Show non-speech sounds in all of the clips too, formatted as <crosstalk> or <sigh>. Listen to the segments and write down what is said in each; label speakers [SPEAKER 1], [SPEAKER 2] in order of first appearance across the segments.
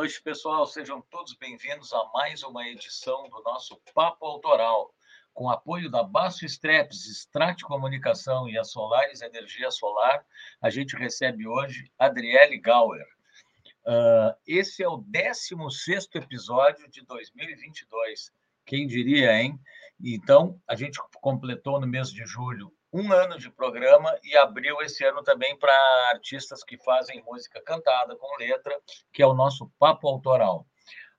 [SPEAKER 1] Noite, pessoal. Sejam todos bem-vindos a mais uma edição do nosso Papo Autoral, com apoio da Basso Streps, Strat Comunicação e a Solares Energia Solar. A gente recebe hoje Adriele Gauer. Uh, esse é o 16 episódio de 2022. Quem diria, hein? Então, a gente completou no mês de julho um ano de programa e abriu esse ano também para artistas que fazem música cantada com letra, que é o nosso papo autoral.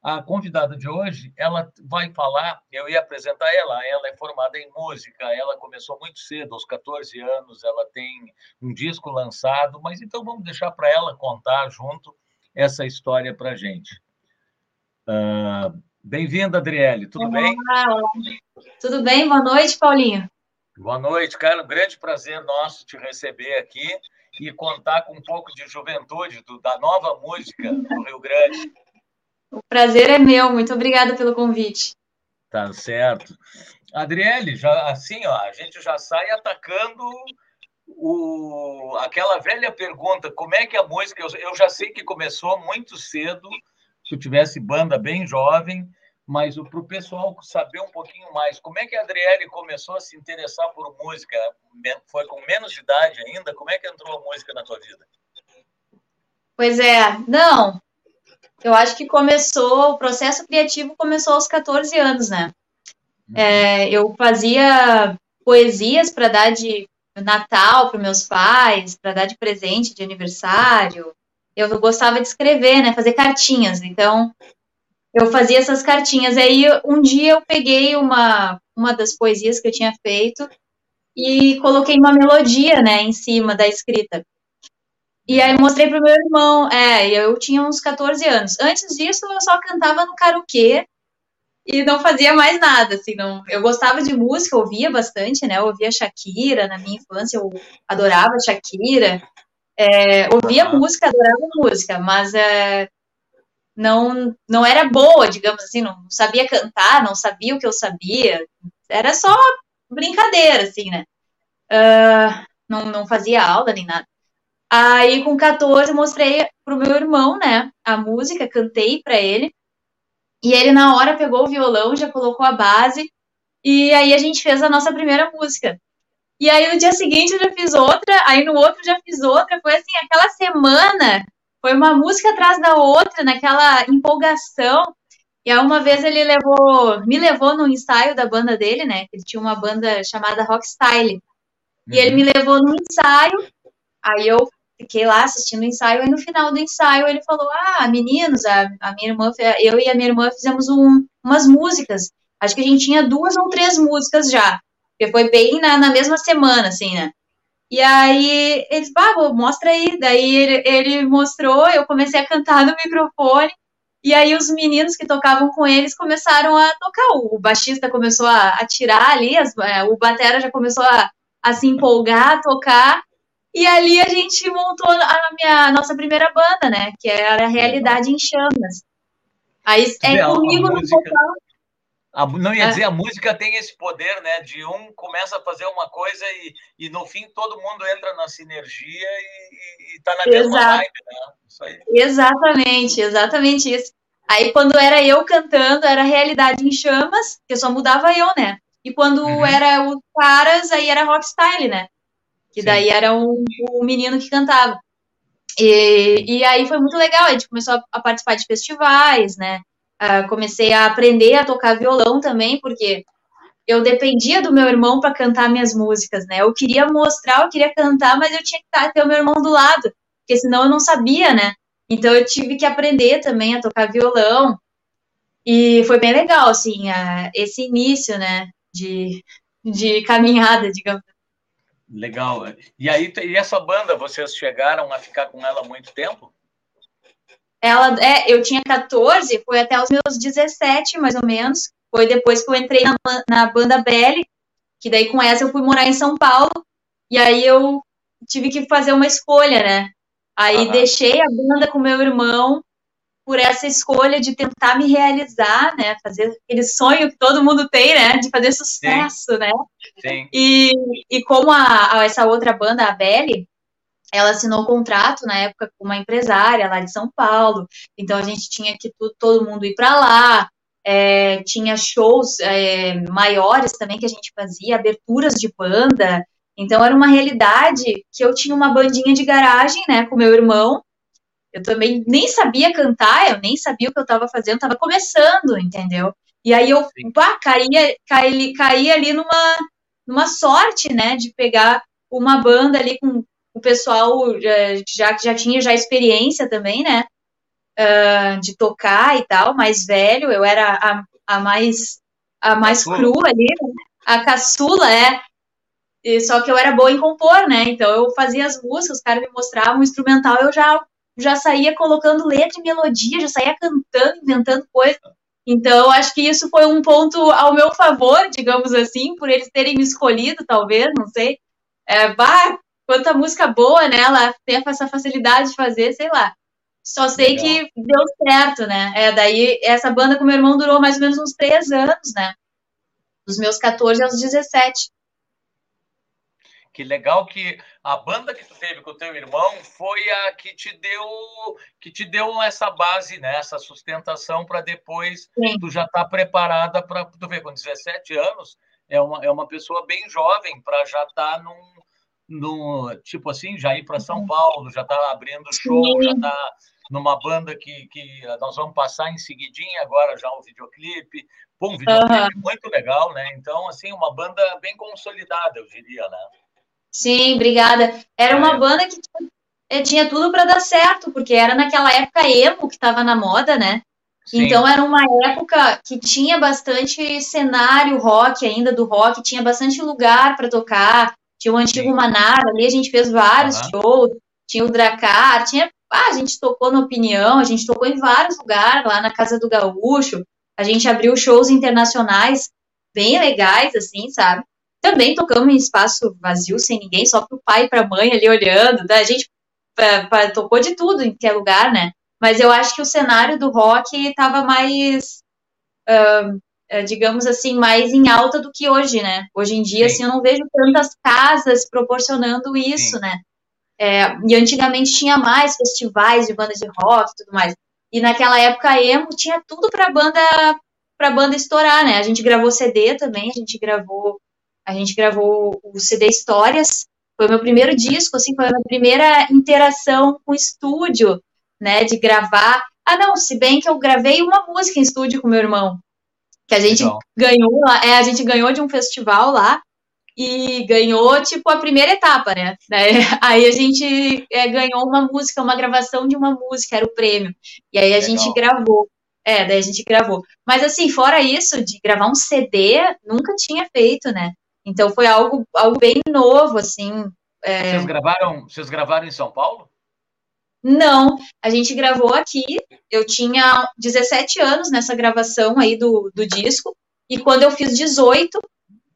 [SPEAKER 1] A convidada de hoje, ela vai falar, eu ia apresentar ela, ela é formada em música, ela começou muito cedo, aos 14 anos, ela tem um disco lançado, mas então vamos deixar para ela contar junto essa história para a gente. Uh, Bem-vinda, Adriele, tudo olá, bem?
[SPEAKER 2] Tudo bem? Boa noite, Paulinho.
[SPEAKER 1] Boa noite, cara. Um grande prazer nosso te receber aqui e contar com um pouco de juventude do, da nova música do Rio Grande.
[SPEAKER 2] O prazer é meu. Muito obrigada pelo convite.
[SPEAKER 1] Tá certo. Adriele, já assim, ó, a gente já sai atacando o, aquela velha pergunta: como é que a música? Eu, eu já sei que começou muito cedo. Se tivesse banda bem jovem, mas para o pessoal saber um pouquinho mais, como é que a Adriele começou a se interessar por música? Foi com menos de idade ainda? Como é que entrou a música na tua vida?
[SPEAKER 2] Pois é, não. Eu acho que começou, o processo criativo começou aos 14 anos, né? Uhum. É, eu fazia poesias para dar de Natal para meus pais, para dar de presente de aniversário. Eu gostava de escrever, né? Fazer cartinhas. Então, eu fazia essas cartinhas. Aí um dia eu peguei uma, uma das poesias que eu tinha feito e coloquei uma melodia, né, em cima da escrita. E aí mostrei pro meu irmão, é, eu tinha uns 14 anos. Antes disso, eu só cantava no karaokê e não fazia mais nada, assim, não. Eu gostava de música, ouvia bastante, né? Eu ouvia Shakira na minha infância, eu adorava Shakira. É, ouvia música, adorava música, mas é, não não era boa, digamos assim, não sabia cantar, não sabia o que eu sabia, era só brincadeira, assim, né? Uh, não, não fazia aula nem nada. Aí, com 14, mostrei pro meu irmão, né, a música, cantei para ele, e ele, na hora, pegou o violão, já colocou a base, e aí a gente fez a nossa primeira música. E aí, no dia seguinte, eu já fiz outra, aí no outro já fiz outra, foi assim, aquela semana foi uma música atrás da outra, naquela empolgação. E aí uma vez ele levou, me levou no ensaio da banda dele, né? Ele tinha uma banda chamada Rock Style. E ele me levou no ensaio. Aí eu fiquei lá assistindo o ensaio. E no final do ensaio ele falou: Ah, meninos, a, a minha irmã, eu e a minha irmã fizemos um, umas músicas. Acho que a gente tinha duas ou três músicas já. Porque foi bem na, na mesma semana, assim, né? E aí eles, ah, mostra aí. Daí ele, ele mostrou, eu comecei a cantar no microfone. E aí os meninos que tocavam com eles começaram a tocar. O baixista começou a, a tirar ali, as, é, o batera já começou a, a se empolgar, a tocar. E ali a gente montou a, minha, a nossa primeira banda, né? Que era a Realidade em Chamas. Aí é comigo no vocal.
[SPEAKER 1] A, não ia é. dizer, a música tem esse poder, né? De um começa a fazer uma coisa e, e no fim todo mundo entra na sinergia e, está na mesma vibe, né?
[SPEAKER 2] Isso aí. Exatamente, exatamente isso. Aí quando era eu cantando, era Realidade em Chamas, que só mudava eu, né? E quando uhum. era os caras, aí era rock style, né? Que Sim. daí era o menino que cantava. E, e aí foi muito legal, a gente começou a, a participar de festivais, né? Uh, comecei a aprender a tocar violão também, porque eu dependia do meu irmão para cantar minhas músicas, né? Eu queria mostrar, eu queria cantar, mas eu tinha que estar, ter o meu irmão do lado, porque senão eu não sabia, né? Então eu tive que aprender também a tocar violão. E foi bem legal, assim, esse início, né, de, de caminhada, digamos.
[SPEAKER 1] Legal. E aí, e essa banda, vocês chegaram a ficar com ela muito tempo?
[SPEAKER 2] Ela, é, eu tinha 14, foi até os meus 17, mais ou menos. Foi depois que eu entrei na, na banda Belly, que daí com essa eu fui morar em São Paulo. E aí eu tive que fazer uma escolha, né? Aí uhum. deixei a banda com meu irmão por essa escolha de tentar me realizar, né? Fazer aquele sonho que todo mundo tem, né? De fazer sucesso, Sim. né? Sim. E, e como a, a, essa outra banda, a Belly, ela assinou contrato na época com uma empresária lá de São Paulo, então a gente tinha que tudo, todo mundo ir para lá, é, tinha shows é, maiores também que a gente fazia, aberturas de banda, então era uma realidade que eu tinha uma bandinha de garagem, né, com meu irmão, eu também nem sabia cantar, eu nem sabia o que eu estava fazendo, estava começando, entendeu? E aí eu pá, caía, caía, caía ali numa, numa sorte, né, de pegar uma banda ali com o pessoal já que já tinha já experiência também, né, uh, de tocar e tal, mais velho, eu era a, a mais a mais crua ali, a caçula, é, e, só que eu era boa em compor, né, então eu fazia as músicas, os caras me mostravam o instrumental, eu já já saía colocando letra e melodia, já saía cantando, inventando coisa. Então, acho que isso foi um ponto ao meu favor, digamos assim, por eles terem me escolhido, talvez, não sei. É, bah, quanta música boa, né? Ela tem essa facilidade de fazer, sei lá. Só sei Legal. que deu certo, né? É, daí, essa banda com meu irmão durou mais ou menos uns três anos, né? Dos meus 14 aos 17.
[SPEAKER 1] Que legal que a banda que tu teve com o teu irmão foi a que te deu que te deu essa base, né? essa sustentação para depois Sim. tu já estar tá preparada para tu ver com 17 anos é uma, é uma pessoa bem jovem para já estar tá num, num tipo assim, já ir para São uhum. Paulo, já tá abrindo show, já tá numa banda que, que nós vamos passar em seguidinha agora já o videoclipe. Pô, um videoclipe uhum. muito legal, né? Então, assim, uma banda bem consolidada, eu diria, né?
[SPEAKER 2] Sim, obrigada. Era uma é. banda que eh, tinha tudo para dar certo, porque era naquela época emo que estava na moda, né? Sim. Então era uma época que tinha bastante cenário rock ainda do rock, tinha bastante lugar para tocar. Tinha o antigo Sim. Manara, ali a gente fez vários uhum. shows, tinha o Dracar, tinha, ah, a gente tocou no Opinião, a gente tocou em vários lugares, lá na Casa do Gaúcho. A gente abriu shows internacionais bem legais assim, sabe? Também tocamos em espaço vazio, sem ninguém, só para o pai e para a mãe ali olhando. Tá? A gente pra, pra, tocou de tudo em qualquer lugar, né? Mas eu acho que o cenário do rock estava mais, uh, digamos assim, mais em alta do que hoje, né? Hoje em dia, Sim. assim, eu não vejo tantas casas proporcionando isso, Sim. né? É, e antigamente tinha mais festivais de bandas de rock e tudo mais. E naquela época emo tinha tudo para banda para banda estourar, né? A gente gravou CD também, a gente gravou a gente gravou o CD Histórias, foi o meu primeiro disco, assim, foi a minha primeira interação com o estúdio, né, de gravar. Ah, não, se bem que eu gravei uma música em estúdio com meu irmão, que a gente Legal. ganhou, é, a gente ganhou de um festival lá, e ganhou, tipo, a primeira etapa, né? <laughs> Aí a gente é, ganhou uma música, uma gravação de uma música, era o prêmio. E aí a Legal. gente gravou. É, daí a gente gravou. Mas assim, fora isso, de gravar um CD, nunca tinha feito, né? Então foi algo, algo bem novo, assim.
[SPEAKER 1] É... Vocês gravaram, vocês gravaram em São Paulo?
[SPEAKER 2] Não, a gente gravou aqui. Eu tinha 17 anos nessa gravação aí do, do disco, e quando eu fiz 18,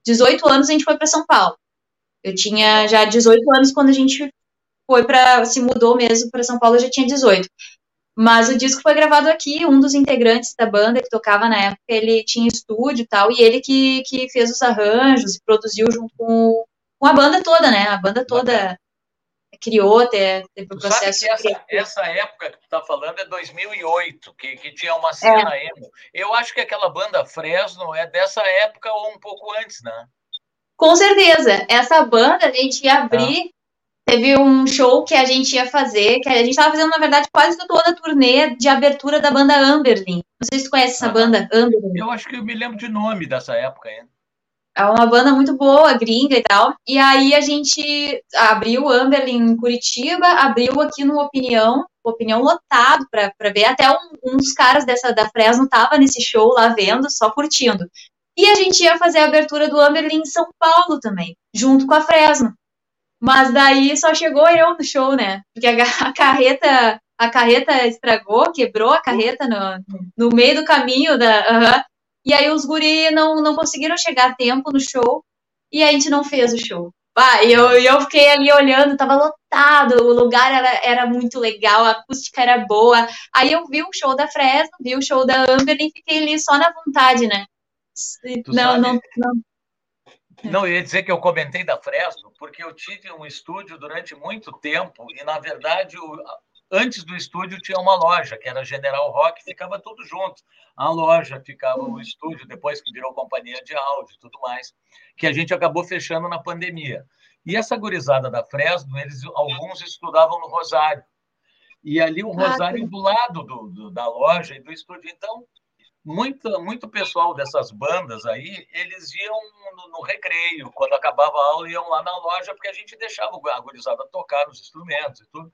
[SPEAKER 2] 18 anos a gente foi para São Paulo. Eu tinha já 18 anos quando a gente foi para se mudou mesmo para São Paulo, eu já tinha 18. Mas o disco foi gravado aqui, um dos integrantes da banda que tocava na época, ele tinha estúdio e tal, e ele que, que fez os arranjos e produziu junto com, com a banda toda, né? A banda toda criou, teve, teve o processo.
[SPEAKER 1] essa, essa, época que tu tá falando é 2008, que, que tinha uma cena é. emo. Eu acho que aquela banda Fresno é dessa época ou um pouco antes, né?
[SPEAKER 2] Com certeza. Essa banda a gente ia abrir teve um show que a gente ia fazer, que a gente estava fazendo, na verdade, quase toda a turnê de abertura da banda Amberlin. Não sei se tu conhece essa ah, banda, Amberlin.
[SPEAKER 1] Eu acho que eu me lembro de nome dessa época ainda.
[SPEAKER 2] É uma banda muito boa, gringa e tal. E aí a gente abriu o Amberlin em Curitiba, abriu aqui no Opinião, Opinião lotado para ver. Até um, um, dos caras dessa da Fresno tava nesse show lá vendo, só curtindo. E a gente ia fazer a abertura do Amberlin em São Paulo também, junto com a Fresno. Mas daí só chegou eu no show, né? Porque a, a carreta a carreta estragou, quebrou a carreta no, no meio do caminho da. Uh -huh. E aí os guri não, não conseguiram chegar a tempo no show e a gente não fez o show. Ah, e eu, eu fiquei ali olhando, tava lotado, o lugar era, era muito legal, a acústica era boa. Aí eu vi o show da Fresno, vi o show da Amber e fiquei ali só na vontade, né?
[SPEAKER 1] não, não, não. <laughs> Não, eu ia dizer que eu comentei da Fresno, porque eu tive um estúdio durante muito tempo e, na verdade, o, antes do estúdio tinha uma loja, que era General Rock, ficava tudo junto. A loja ficava o estúdio, depois que virou companhia de áudio e tudo mais, que a gente acabou fechando na pandemia. E essa gurizada da Fresno, eles alguns estudavam no Rosário. E ali o ah, Rosário ah, do lado do, do, da loja e do estúdio. Então, muito, muito pessoal dessas bandas aí, eles iam no, no, recreio, quando acabava a aula, iam lá na loja, porque a gente deixava a gurizada tocar os instrumentos e tudo.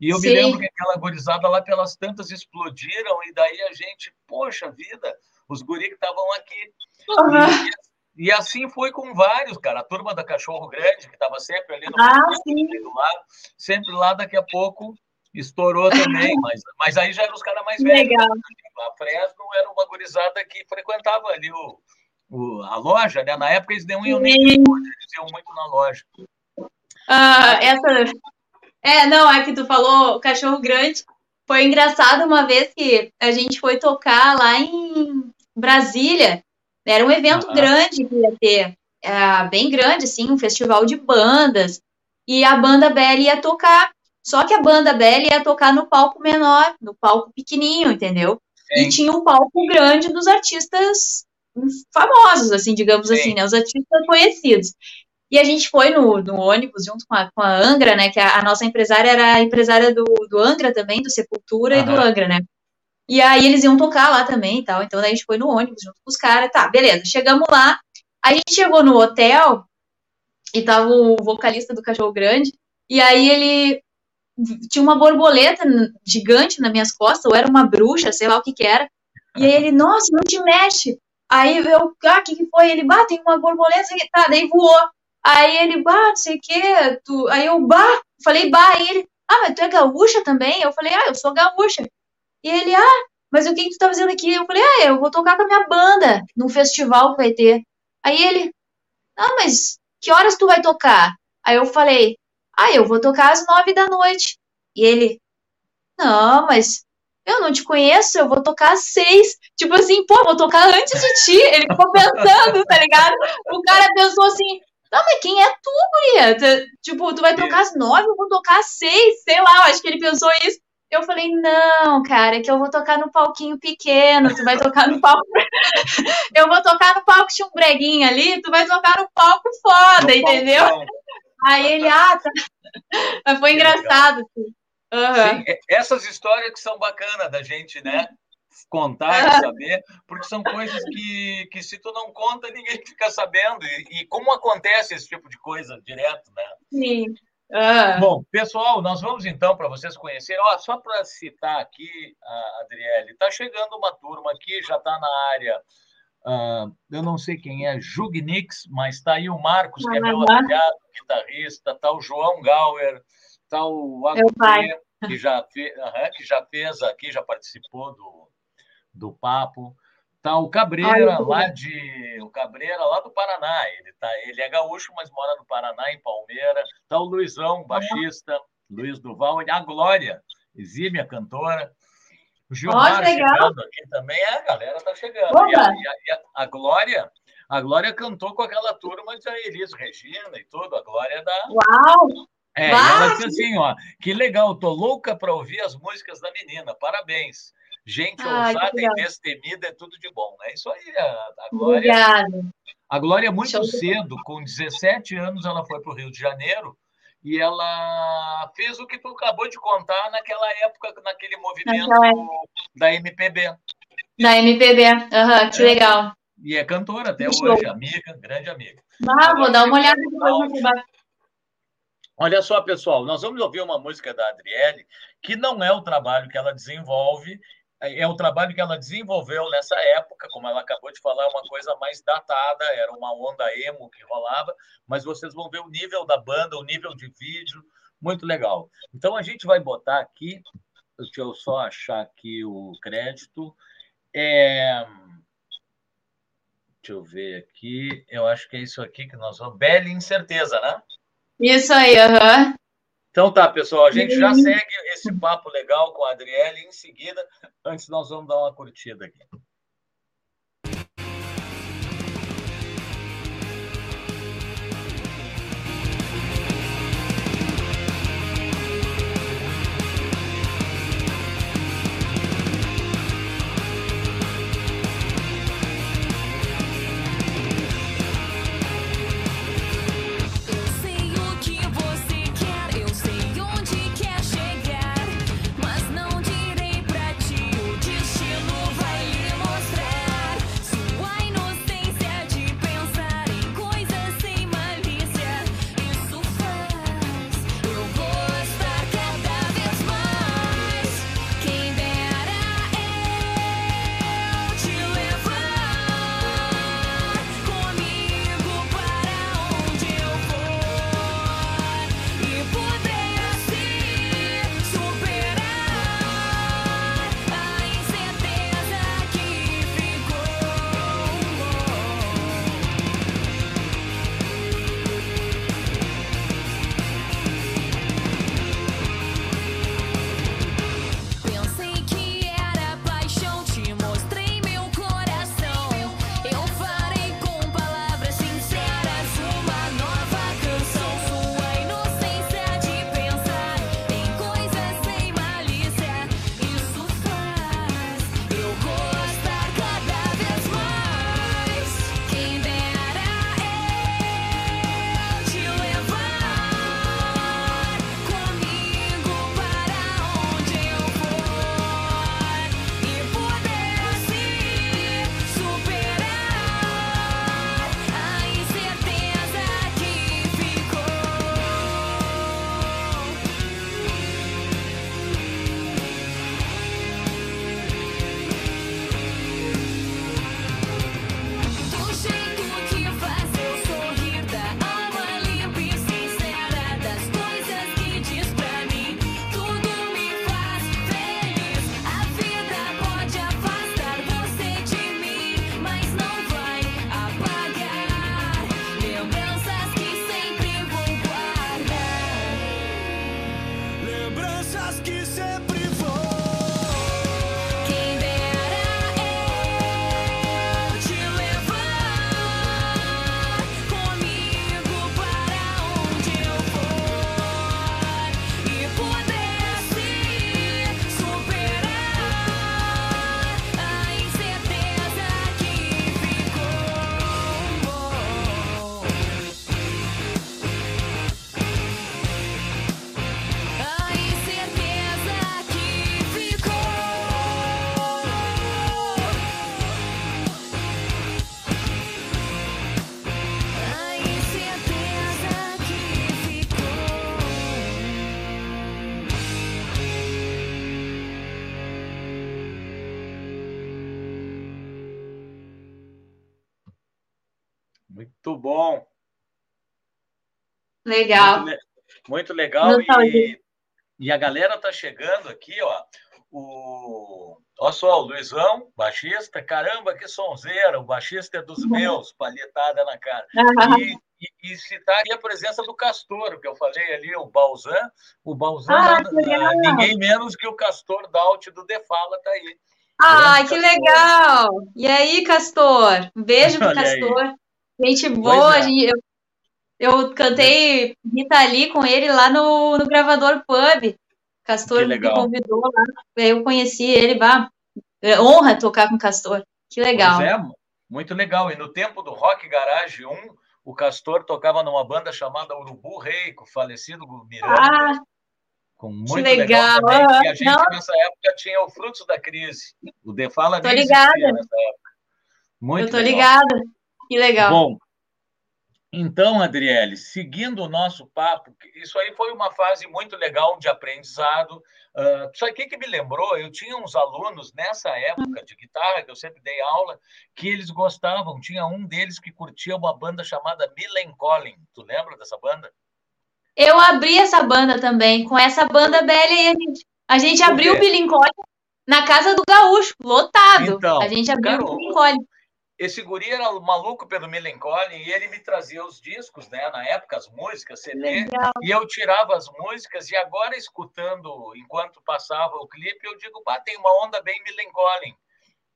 [SPEAKER 1] E eu Sim. me lembro que aquela gurizada lá pelas tantas explodiram, e daí a gente, poxa vida, os guri que estavam aqui. Uhum. E, e, assim foi com vários, cara. A turma da Cachorro Grande, que estava sempre ali no,
[SPEAKER 2] ah,
[SPEAKER 1] do lado, sempre lá, daqui a pouco estourou também, <laughs> mas, mas aí já eram os caras mais velhos. Legal. A Fresno era uma gurizada que frequentava ali o, o, a loja, né? Na época eles não iam nem eles iam muito na loja.
[SPEAKER 2] Ah, essa. É, não, é que tu falou cachorro grande. Foi engraçado uma vez que a gente foi tocar lá em Brasília. Era um evento ah. grande que ia ter, é, bem grande, assim, um festival de bandas. E a banda Belly ia tocar. Só que a banda Belly ia tocar no palco menor, no palco pequenininho, entendeu? Sim. E tinha um palco grande dos artistas famosos, assim, digamos Sim. assim, né? Os artistas conhecidos. E a gente foi no, no ônibus junto com a, com a, Angra, né? Que a, a, nossa empresária era a empresária do, do Angra também, do Sepultura uhum. e do Angra, né? E aí eles iam tocar lá também e tal. Então a gente foi no ônibus junto com os caras. Tá, beleza. Chegamos lá. A gente chegou no hotel e tava o vocalista do Cachorro Grande. E aí ele tinha uma borboleta gigante nas minhas costas, ou era uma bruxa, sei lá o que que era. E aí ele, nossa, não te mexe. Aí eu, ah, o que que foi? Ele, bah, tem uma borboleta, tá, daí voou. Aí ele, bah, não sei o que, tu... aí eu, bah, falei, bah, aí ele, ah, mas tu é gaúcha também? Eu falei, ah, eu sou gaúcha. E ele, ah, mas o que que tu tá fazendo aqui? Eu falei, ah, eu vou tocar com a minha banda num festival que vai ter. Aí ele, ah, mas que horas tu vai tocar? Aí eu falei, ah, eu vou tocar às nove da noite. E ele, não, mas eu não te conheço, eu vou tocar às seis. Tipo assim, pô, vou tocar antes de ti. Ele ficou pensando, tá ligado? O cara pensou assim, não, mas quem é tu, guria? Tu, tipo, tu vai tocar às nove, eu vou tocar às seis, sei lá, eu acho que ele pensou isso. Eu falei, não, cara, é que eu vou tocar no palquinho pequeno, tu vai tocar no palco. <laughs> eu vou tocar no palco de um breguinho ali, tu vai tocar no palco foda, no entendeu? Palcão. Aí ele, ah, tá. Foi engraçado.
[SPEAKER 1] Uhum. Sim, essas histórias que são bacanas da gente, né? Contar e saber, porque são coisas que, que se tu não conta, ninguém <laughs> fica sabendo. E, e como acontece esse tipo de coisa direto, né?
[SPEAKER 2] Sim.
[SPEAKER 1] Uhum. Bom, pessoal, nós vamos então, para vocês conhecerem, ó, só para citar aqui, a Adriele, está chegando uma turma aqui, já está na área Uh, eu não sei quem é, Jugnix, mas está aí o Marcos, que é meu afilhado, guitarrista, está o João Gauer, está o Agutê, que, já fez, que já fez aqui, já participou do, do papo. Está o Cabreira, Ai, lá de. O Cabreira lá do Paraná. Ele, tá, ele é gaúcho, mas mora no Paraná, em Palmeira. Está o Luizão, baixista, Luiz Duval, a Glória, exímia cantora. O Gilmar chegando aqui também, é, a galera tá chegando. E a, e, a, a, Glória, a Glória cantou com aquela turma de Elis Regina e tudo. A Glória da.
[SPEAKER 2] Uau!
[SPEAKER 1] É, ela disse assim, ó, que legal, tô louca para ouvir as músicas da menina, parabéns. Gente Ai, ousada e destemida é tudo de bom. É isso aí, a, a Glória. Obrigada. A Glória, muito Show cedo, com 17 anos, ela foi para o Rio de Janeiro e ela fez o que tu acabou de contar naquela época, naquele movimento da MPB.
[SPEAKER 2] Da MPB, uhum, que é. legal.
[SPEAKER 1] E é cantora até hoje, amiga, grande amiga.
[SPEAKER 2] Ah, vou dar uma olhada depois
[SPEAKER 1] Olha só, pessoal, nós vamos ouvir uma música da Adriele, que não é o trabalho que ela desenvolve, é o trabalho que ela desenvolveu nessa época, como ela acabou de falar, uma coisa mais datada, era uma onda emo que rolava, mas vocês vão ver o nível da banda, o nível de vídeo, muito legal. Então a gente vai botar aqui, deixa eu só achar aqui o crédito. É... Deixa eu ver aqui, eu acho que é isso aqui que nós vamos. Bela incerteza, né?
[SPEAKER 2] Isso aí, aham. Uhum.
[SPEAKER 1] Então tá, pessoal, a gente já segue esse papo legal com a Adriele em seguida. Antes nós vamos dar uma curtida aqui.
[SPEAKER 2] Legal.
[SPEAKER 1] Muito, muito legal. E, e, a galera tá chegando aqui, ó. O, olha só, o Luizão, baixista, caramba, que sonzeira, o baixista é dos uhum. meus, palhetada na cara. Uhum. E, e, e, citar aqui a presença do Castor, que eu falei ali, o Balzan. O Balzan, ah, é, ninguém menos que o Castor Daut do Defala tá aí.
[SPEAKER 2] Ah, que legal! E aí, Castor? Um beijo pro <laughs> Castor. Aí. Gente boa, é. gente, eu, eu cantei Rita Lee com ele lá no, no gravador Pub. Castor me convidou lá, eu conheci ele, bah, é honra tocar com Castor. Que legal. É,
[SPEAKER 1] muito legal. E no tempo do Rock Garage 1, o Castor tocava numa banda chamada Urubu Rei, com o falecido Miranda. Ah, com muito que legal. legal E a gente, Não. nessa época, tinha o Frutos da Crise. O Defala
[SPEAKER 2] tô ligada. nessa época. Muito Eu tô legal. ligada. Que legal.
[SPEAKER 1] Bom, então, Adriele, seguindo o nosso papo, isso aí foi uma fase muito legal de aprendizado. Uh, isso aqui que me lembrou, eu tinha uns alunos nessa época de guitarra, que eu sempre dei aula, que eles gostavam. Tinha um deles que curtia uma banda chamada Millencolin. Tu lembra dessa banda?
[SPEAKER 2] Eu abri essa banda também, com essa banda velha aí, a gente, a gente abriu o Millencolin na casa do Gaúcho, lotado. Então, a gente abriu cara, o Millencolin
[SPEAKER 1] esse guri era maluco pelo Millencolin e ele me trazia os discos, né? Na época, as músicas, CD, Legal. e eu tirava as músicas e agora escutando, enquanto passava o clipe, eu digo, pá, tem uma onda bem Millencolin.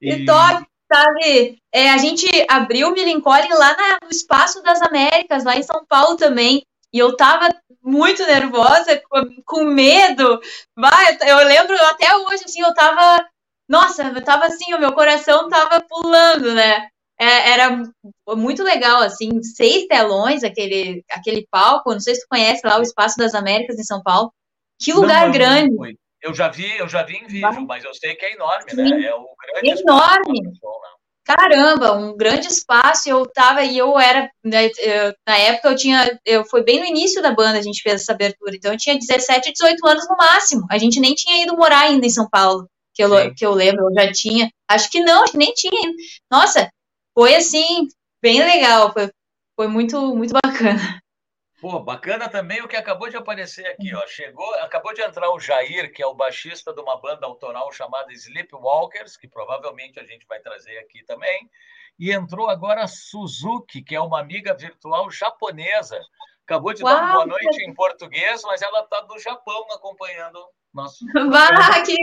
[SPEAKER 2] E, e top, sabe? É, a gente abriu o Millencolin lá na, no Espaço das Américas, lá em São Paulo também, e eu tava muito nervosa, com, com medo. Vai, eu lembro até hoje, assim, eu tava nossa, eu tava assim, o meu coração tava pulando, né? É, era muito legal, assim, seis telões, aquele, aquele palco, não sei se tu conhece lá o Espaço das Américas em São Paulo. Que lugar não, grande! Não
[SPEAKER 1] eu já vi, eu já vi em vídeo, mas eu sei que é enorme, né? Sim. né? É o grande
[SPEAKER 2] enorme. Né? Caramba, um grande espaço. Eu tava e eu era né, eu, na época eu tinha, eu foi bem no início da banda a gente fez essa abertura. Então eu tinha 17, 18 anos no máximo. A gente nem tinha ido morar ainda em São Paulo, que eu, que eu lembro, eu já tinha. Acho que não, acho que nem tinha. Nossa, foi assim, bem legal, foi, foi muito, muito bacana.
[SPEAKER 1] Pô, bacana também o que acabou de aparecer aqui, ó. Chegou, acabou de entrar o Jair, que é o baixista de uma banda autoral chamada Sleepwalkers, que provavelmente a gente vai trazer aqui também. E entrou agora a Suzuki, que é uma amiga virtual japonesa. Acabou de Uau, dar uma boa noite em português, mas ela está do Japão acompanhando nosso. <laughs>
[SPEAKER 2] Bah, que,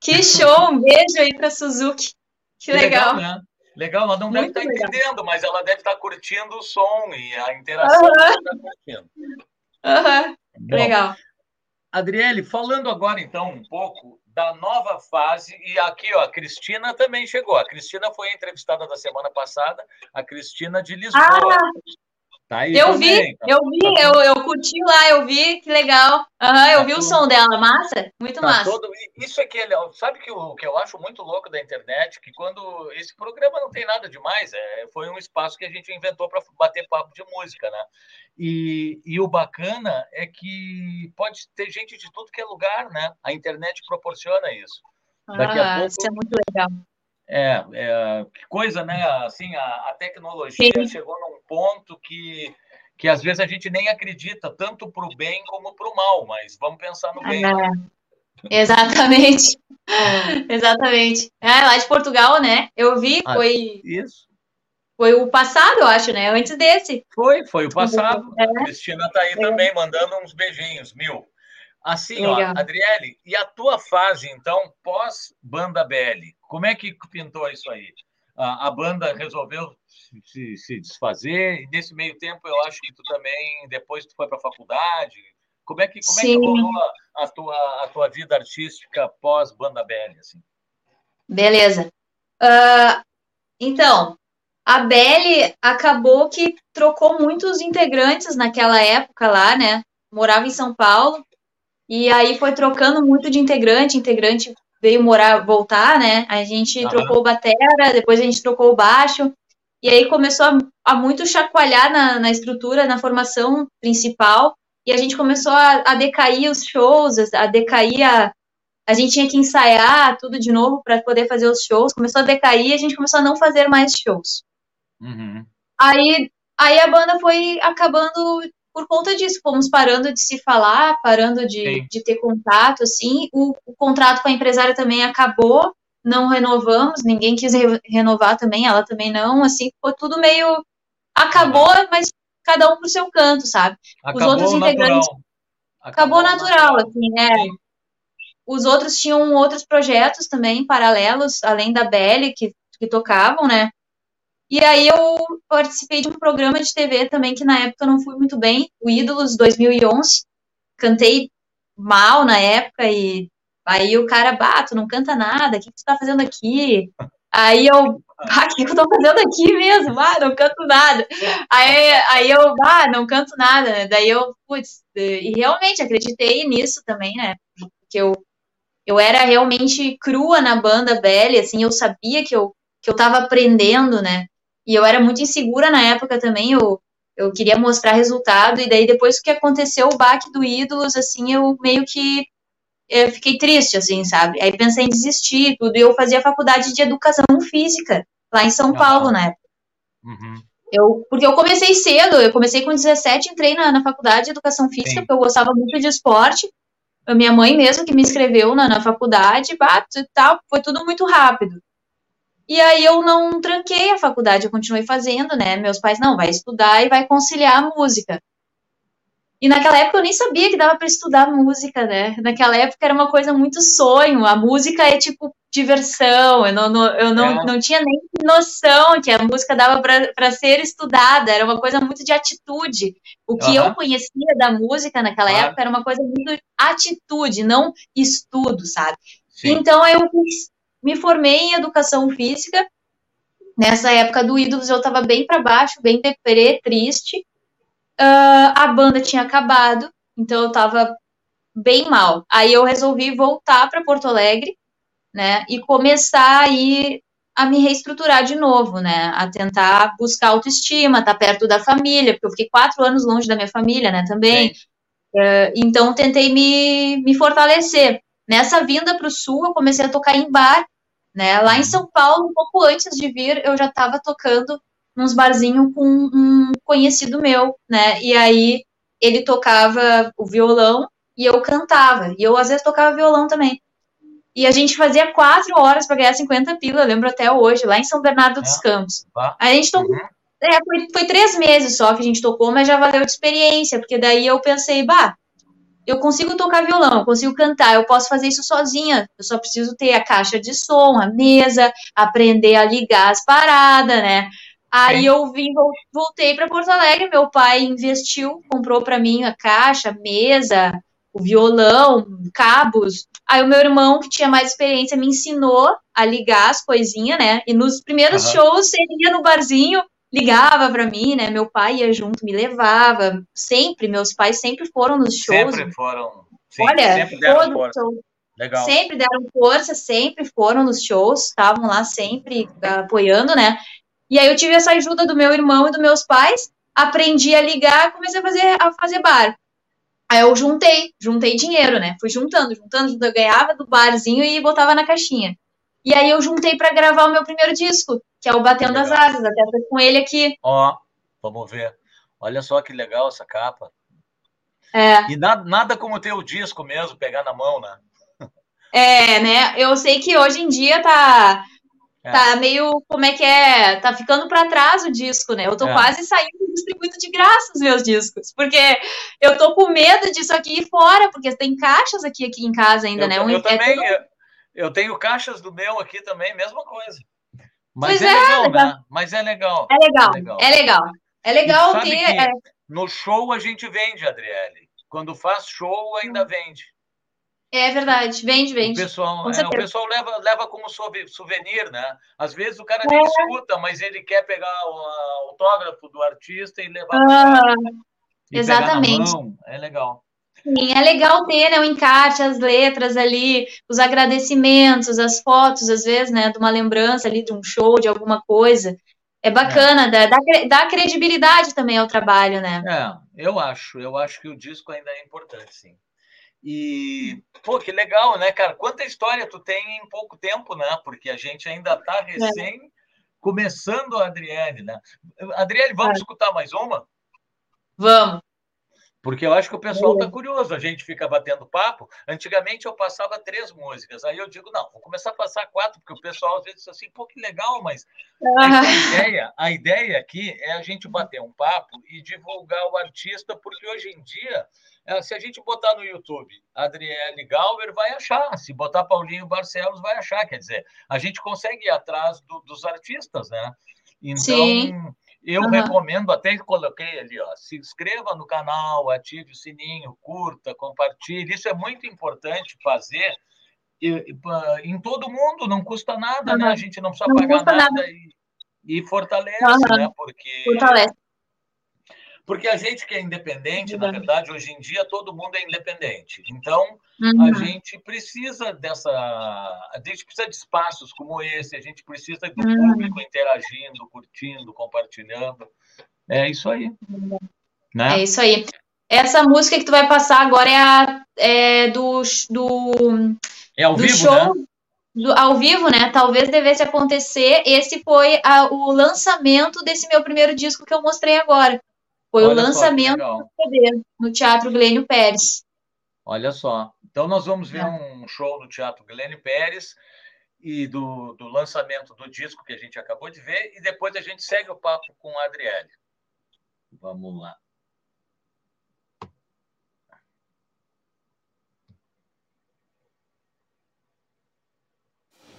[SPEAKER 2] que show! Um beijo aí para Suzuki. Que, que legal. legal né?
[SPEAKER 1] Legal, ela não Muito deve estar entendendo, mas ela deve estar curtindo o som e a interação uhum. ela está curtindo.
[SPEAKER 2] Uhum. Legal.
[SPEAKER 1] Adriele, falando agora então um pouco da nova fase, e aqui ó, a Cristina também chegou. A Cristina foi entrevistada da semana passada, a Cristina de Lisboa. Ah,
[SPEAKER 2] Tá aí eu também, vi, tá, eu vi, eu, eu curti lá, eu vi, que legal. Uhum, eu tá vi tudo, o som dela, massa, muito tá massa. Todo,
[SPEAKER 1] isso é que ele, sabe que o que eu acho muito louco da internet, que quando esse programa não tem nada demais, é, foi um espaço que a gente inventou para bater papo de música, né? E, e o bacana é que pode ter gente de tudo que é lugar, né? A internet proporciona isso.
[SPEAKER 2] Daqui ah, a pouco, isso é muito legal.
[SPEAKER 1] É, é, que coisa, né? Assim, a, a tecnologia Sim. chegou num ponto que, que às vezes a gente nem acredita, tanto para o bem como para o mal, mas vamos pensar no bem.
[SPEAKER 2] É, exatamente. <laughs> exatamente. É, lá de Portugal, né? Eu vi, ah, foi.
[SPEAKER 1] Isso.
[SPEAKER 2] Foi o passado, eu acho, né? Antes desse.
[SPEAKER 1] Foi, foi o passado. É. A Cristina está aí é. também, mandando uns beijinhos, mil. Assim, Legal. ó, Adriele, e a tua fase, então, pós-banda BL? Como é que pintou isso aí? A, a banda resolveu se, se, desfazer, e nesse meio tempo eu acho que tu também, depois tu foi para a faculdade. Como é que, como é que rolou a, a, tua, a tua vida artística pós-banda BL? Assim?
[SPEAKER 2] Beleza. Uh, então, a Belle acabou que trocou muitos integrantes naquela época lá, né? Morava em São Paulo, e aí foi trocando muito de integrante, integrante veio morar, voltar, né? A gente trocou o batera, depois a gente trocou o baixo, e aí começou a, a muito chacoalhar na, na, estrutura, na formação principal, e a gente começou a, a decair os shows, a decair a. A gente tinha que ensaiar tudo de novo para poder fazer os shows, começou a decair e a gente começou a não fazer mais shows. Uhum. Aí Aí a banda foi acabando por conta disso, fomos parando de se falar, parando de, de ter contato, assim. O, o, contrato com a empresária também acabou, não renovamos, ninguém quis re renovar também, ela também não, assim, ficou tudo meio. Acabou, mas cada um pro seu canto, sabe?
[SPEAKER 1] Acabou Os outros integrantes. Natural.
[SPEAKER 2] Acabou, acabou natural, natural, assim, né? Sim. Os outros tinham outros projetos também, paralelos, além da Belly, que, que tocavam, né? E aí eu participei de um programa de TV também que na época eu não fui muito bem, o Ídolos 2011. Cantei mal na época e aí o cara, bah, tu não canta nada, o que, tu tá fazendo aqui? Aí eu, ah, o que, eu tô fazendo aqui mesmo? Ah, não canto nada. Aí, aí eu, ah, não canto nada, né? Daí eu, putz, e realmente acreditei nisso também, né? Porque eu, eu era realmente crua na banda Belly, assim, eu sabia que eu, que eu tava aprendendo, né? E eu era muito insegura na época também, eu, eu queria mostrar resultado, e daí depois que aconteceu o baque do Ídolos, assim, eu meio que eu fiquei triste, assim, sabe? Aí pensei em desistir e tudo, e eu fazia faculdade de Educação Física, lá em São Paulo, na época. Uhum. Eu, porque eu comecei cedo, eu comecei com 17, entrei na, na faculdade de Educação Física, Sim. porque eu gostava muito de esporte, a minha mãe mesmo que me inscreveu na, na faculdade, bah, tal, foi tudo muito rápido. E aí eu não tranquei a faculdade, eu continuei fazendo, né? Meus pais, não, vai estudar e vai conciliar a música. E naquela época eu nem sabia que dava para estudar música, né? Naquela época era uma coisa muito sonho. A música é tipo diversão. Eu não, não eu não, é. não tinha nem noção que a música dava para ser estudada. Era uma coisa muito de atitude. O que uhum. eu conhecia da música naquela claro. época era uma coisa muito atitude, não estudo, sabe? Sim. Então eu me formei em educação física. Nessa época do Ídolos eu estava bem para baixo, bem deprê, triste. Uh, a banda tinha acabado, então eu estava bem mal. Aí eu resolvi voltar para Porto Alegre, né, e começar aí a me reestruturar de novo, né, a tentar buscar autoestima, estar tá perto da família, porque eu fiquei quatro anos longe da minha família, né, também. Uh, então tentei me, me fortalecer. Nessa vinda para o sul, eu comecei a tocar em bar, né? Lá em São Paulo, um pouco antes de vir, eu já estava tocando nos barzinhos com um conhecido meu, né? E aí ele tocava o violão e eu cantava. E eu às vezes tocava violão também. E a gente fazia quatro horas para ganhar 50 pila, eu lembro até hoje, lá em São Bernardo dos é. Campos. A gente tocou. Uhum. É, foi, foi três meses só que a gente tocou, mas já valeu de experiência, porque daí eu pensei, bah, eu consigo tocar violão, eu consigo cantar, eu posso fazer isso sozinha. Eu só preciso ter a caixa de som, a mesa, aprender a ligar as paradas, né? Aí eu vim, voltei para Porto Alegre, meu pai investiu, comprou para mim a caixa, a mesa, o violão, cabos. Aí o meu irmão, que tinha mais experiência, me ensinou a ligar as coisinhas, né? E nos primeiros uhum. shows, ele ia no barzinho, ligava para mim, né? Meu pai ia junto, me levava. Sempre, meus pais sempre foram nos shows.
[SPEAKER 1] Sempre foram.
[SPEAKER 2] Sim, Olha, sempre deram força. Legal. Sempre deram força, sempre foram nos shows, estavam lá sempre apoiando, né? E aí eu tive essa ajuda do meu irmão e dos meus pais, aprendi a ligar, comecei a fazer a fazer bar. Aí eu juntei, juntei dinheiro, né? Fui juntando, juntando, juntando, eu ganhava do barzinho e botava na caixinha. E aí eu juntei para gravar o meu primeiro disco, que é o Batendo as Asas, até foi com ele aqui.
[SPEAKER 1] Ó, vamos ver. Olha só que legal essa capa. É. E nada, nada como ter o disco mesmo, pegar na mão, né?
[SPEAKER 2] É, né? Eu sei que hoje em dia tá é. tá meio, como é que é? Tá ficando para trás o disco, né? Eu tô é. quase saindo distribuindo de graça os meus discos, porque eu tô com medo disso aqui ir fora, porque tem caixas aqui, aqui em casa ainda,
[SPEAKER 1] eu,
[SPEAKER 2] né?
[SPEAKER 1] Um, eu também, tudo... Eu tenho caixas do meu aqui também, mesma coisa. Mas é, é, legal, né? Mas é legal.
[SPEAKER 2] É legal. É legal. É legal, é legal ter. É...
[SPEAKER 1] No show a gente vende, Adriele. Quando faz show, ainda hum. vende.
[SPEAKER 2] É verdade, vende, vende.
[SPEAKER 1] O pessoal, é, o pessoal leva, leva como souvenir, né? Às vezes o cara nem é. escuta, mas ele quer pegar o autógrafo do artista e levar. Ah,
[SPEAKER 2] e exatamente.
[SPEAKER 1] É legal.
[SPEAKER 2] Sim, é legal ter né, o encarte, as letras ali, os agradecimentos, as fotos, às vezes, né, de uma lembrança ali de um show, de alguma coisa. É bacana, é. Dá, dá, credibilidade também ao trabalho, né?
[SPEAKER 1] É, eu acho, eu acho que o disco ainda é importante, sim. E, pô, que legal, né, cara? Quanta história tu tem em pouco tempo, né? Porque a gente ainda tá é. recém
[SPEAKER 3] começando a Adriele, né? Adriele, vamos é. escutar mais uma?
[SPEAKER 2] Vamos.
[SPEAKER 3] Porque eu acho que o pessoal está curioso, a gente fica batendo papo. Antigamente eu passava três músicas, aí eu digo, não, vou começar a passar quatro, porque o pessoal às vezes diz assim, pô, que legal, mas a, ideia, a ideia aqui é a gente bater um papo e divulgar o artista, porque hoje em dia, é, se a gente botar no YouTube Adriele Galver, vai achar, se botar Paulinho Barcelos, vai achar, quer dizer, a gente consegue ir atrás do, dos artistas, né? Então. Sim eu uhum. recomendo, até que coloquei ali, ó, se inscreva no canal, ative o sininho, curta, compartilhe. Isso é muito importante fazer em todo mundo, não custa nada, uhum. né? A gente não precisa não pagar nada, nada, E, e fortalece, uhum. né? Porque fortalece. Porque a gente que é independente, na verdade, hoje em dia todo mundo é independente. Então, uhum. a gente precisa dessa. A gente precisa de espaços como esse, a gente precisa do uhum. público interagindo, curtindo, compartilhando. É isso aí.
[SPEAKER 2] Né? É isso aí. Essa música que tu vai passar agora é, a, é do, do.
[SPEAKER 3] É ao do vivo, show, né?
[SPEAKER 2] Do, ao vivo, né? Talvez devesse acontecer. Esse foi a, o lançamento desse meu primeiro disco que eu mostrei agora. Foi Olha o lançamento só, do CD no Teatro Glênio Pérez.
[SPEAKER 3] Olha só. Então nós vamos ver é. um show no Teatro Glênio Pérez e do, do lançamento do disco que a gente acabou de ver e depois a gente segue o papo com a Adriele. Vamos lá.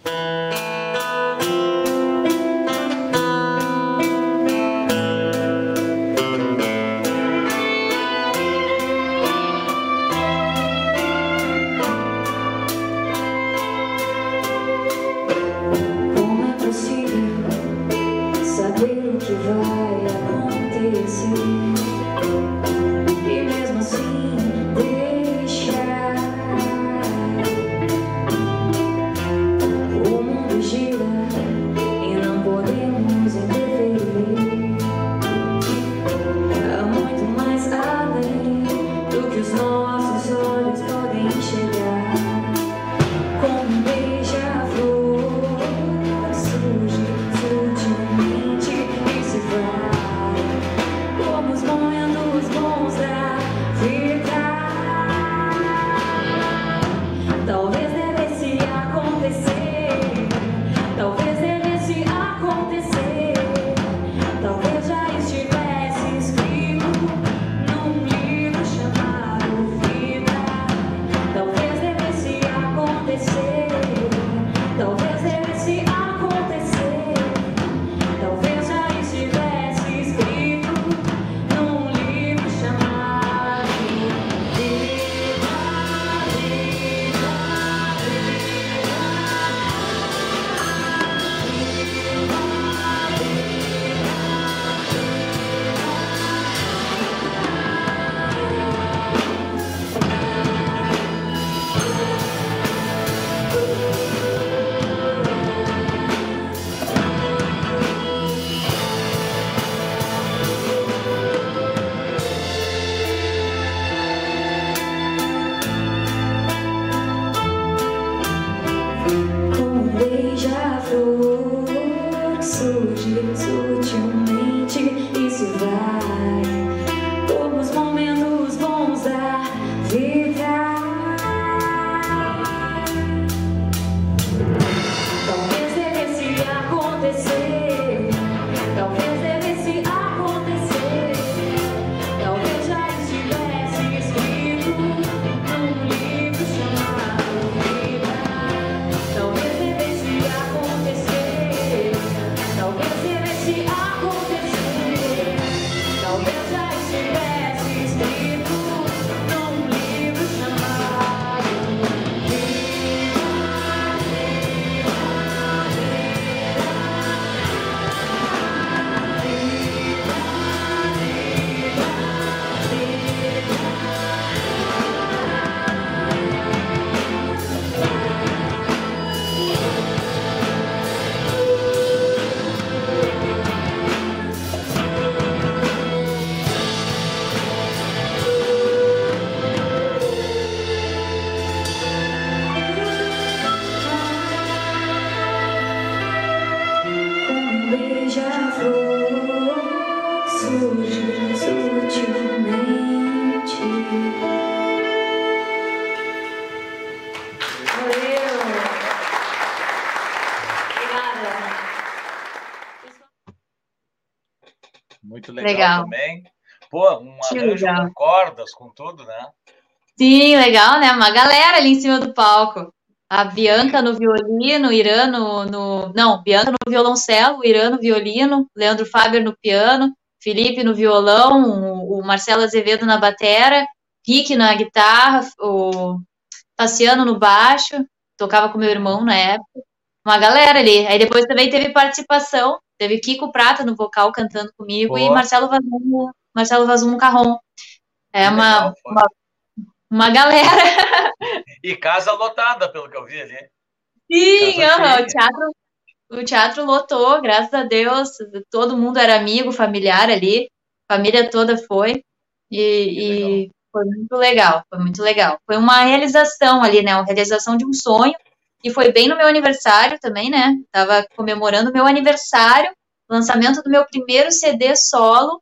[SPEAKER 1] Música Muito legal, legal. também. Pô, um arranjo com cordas, com tudo, né?
[SPEAKER 2] Sim, legal, né? Uma galera ali em cima do palco. A Bianca no violino, Irã no, no, Não, Bianca no violoncelo, Irã no violino, Leandro Faber no piano, Felipe no violão, o, o Marcelo Azevedo na batera, Rick na guitarra, o Tassiano no baixo, tocava com meu irmão na época. Uma galera ali. Aí depois também teve participação Teve Kiko Prata no vocal cantando comigo Boa. e Marcelo Vazum, Marcelo Vazum no carrom. É uma, uma, uma, galera.
[SPEAKER 1] E casa lotada, pelo que eu vi ali.
[SPEAKER 2] Sim, uhum, o teatro o teatro lotou, graças a Deus. Todo mundo era amigo, familiar ali. Família toda foi. E, e, foi muito legal, foi muito legal. Foi uma realização ali, né? Uma realização de um sonho e foi bem no meu aniversário também, né? Tava comemorando meu aniversário, lançamento do meu primeiro CD solo,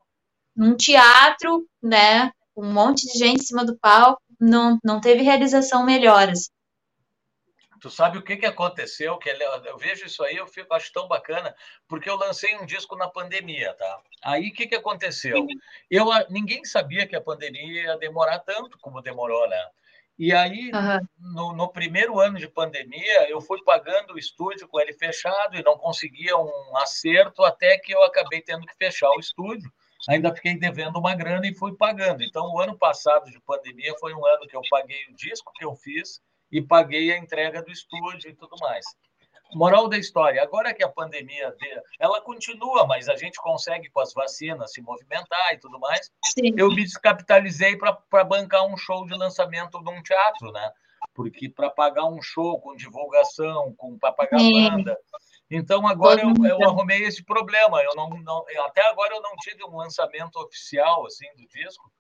[SPEAKER 2] num teatro, né? Com um monte de gente em cima do palco, não, não teve realização melhor. Assim.
[SPEAKER 1] Tu sabe o que, que aconteceu? Que eu vejo isso aí, eu fico, acho tão bacana, porque eu lancei um disco na pandemia, tá? Aí o que, que aconteceu? Eu, ninguém sabia que a pandemia ia demorar tanto como demorou, né? E aí, uhum. no, no, primeiro ano de pandemia, eu fui pagando o estúdio com ele fechado e não conseguia um acerto até que eu acabei tendo que fechar o estúdio. Ainda fiquei devendo uma grana e fui pagando. Então, o ano passado de pandemia foi um ano que eu paguei o disco que eu fiz e paguei a entrega do estúdio e tudo mais. Moral da história, agora que a pandemia ela continua, mas a gente consegue com as vacinas se movimentar e tudo mais. Sim. Eu me descapitalizei para bancar um show de lançamento de um teatro, né? Porque para pagar um show com divulgação, com para pagar Sim. banda. Então agora eu, eu, arrumei esse problema. Eu não, não, até agora eu não tive um lançamento oficial assim do disco.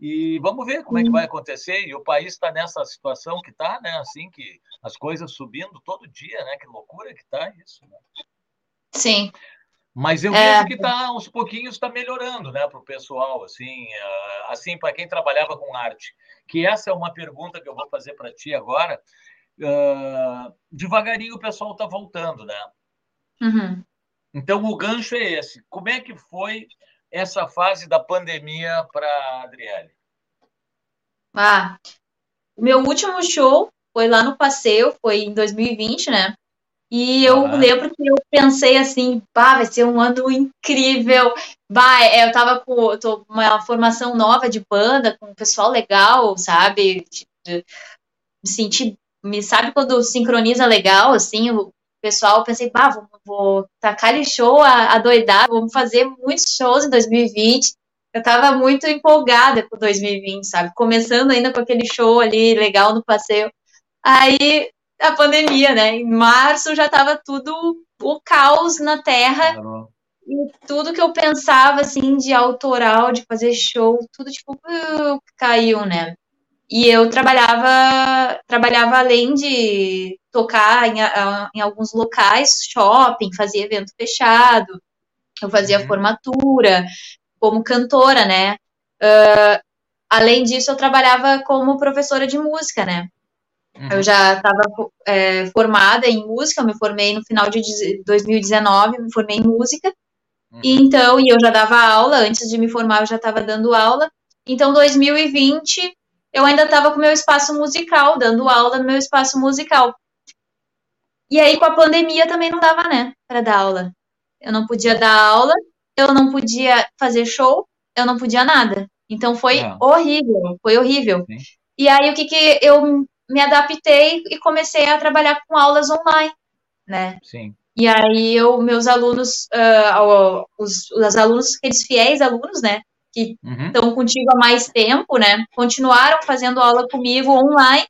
[SPEAKER 1] E vamos ver como é que vai acontecer. E o país está nessa situação que está, né? Assim que as coisas subindo todo dia, né? Que loucura que está isso. Né?
[SPEAKER 2] Sim.
[SPEAKER 1] Mas eu é... vejo que tá aos pouquinhos está melhorando, né, para o pessoal, assim, ah, assim para quem trabalhava com arte. Que essa é uma pergunta que eu vou fazer para ti agora. Uh, devagarinho o pessoal está voltando, né?
[SPEAKER 2] Uhum.
[SPEAKER 1] Então o gancho é esse. Como é que foi essa fase da pandemia para a Adriele?
[SPEAKER 2] Ah, o meu último show foi lá no Passeio, foi em 2020, né? E eu ah. lembro que eu pensei assim, pá, vai ser um ano incrível. Vai, é, eu tava com tô, uma formação nova de banda, com um pessoal legal, sabe? Me senti, me sabe quando sincroniza legal, assim, o pessoal, pensei, pá, vou, vou tacar ali show a, a doidar, vamos fazer muitos shows em 2020. Eu tava muito empolgada com 2020, sabe? Começando ainda com aquele show ali legal no passeio. Aí a pandemia, né? Em março já tava tudo o caos na terra. Claro. E tudo que eu pensava, assim, de autoral, de fazer show, tudo, tipo, uh, caiu, né? E eu trabalhava, trabalhava além de tocar em, em alguns locais, shopping, fazia evento fechado, eu fazia uhum. formatura como cantora, né? Uh, além disso, eu trabalhava como professora de música, né? Uhum. Eu já estava é, formada em música, eu me formei no final de 2019, me formei em música. Uhum. Então, e eu já dava aula, antes de me formar eu já estava dando aula. Então, 2020, eu ainda estava com meu espaço musical, dando aula no meu espaço musical. E aí, com a pandemia, também não dava, né, para dar aula. Eu não podia dar aula, eu não podia fazer show, eu não podia nada. Então, foi é. horrível, foi horrível. Sim. E aí, o que que eu me adaptei e comecei a trabalhar com aulas online, né?
[SPEAKER 1] Sim.
[SPEAKER 2] E aí eu, meus alunos, uh, os, os alunos, aqueles fiéis alunos, né, que uhum. estão contigo há mais tempo, né, continuaram fazendo aula comigo online.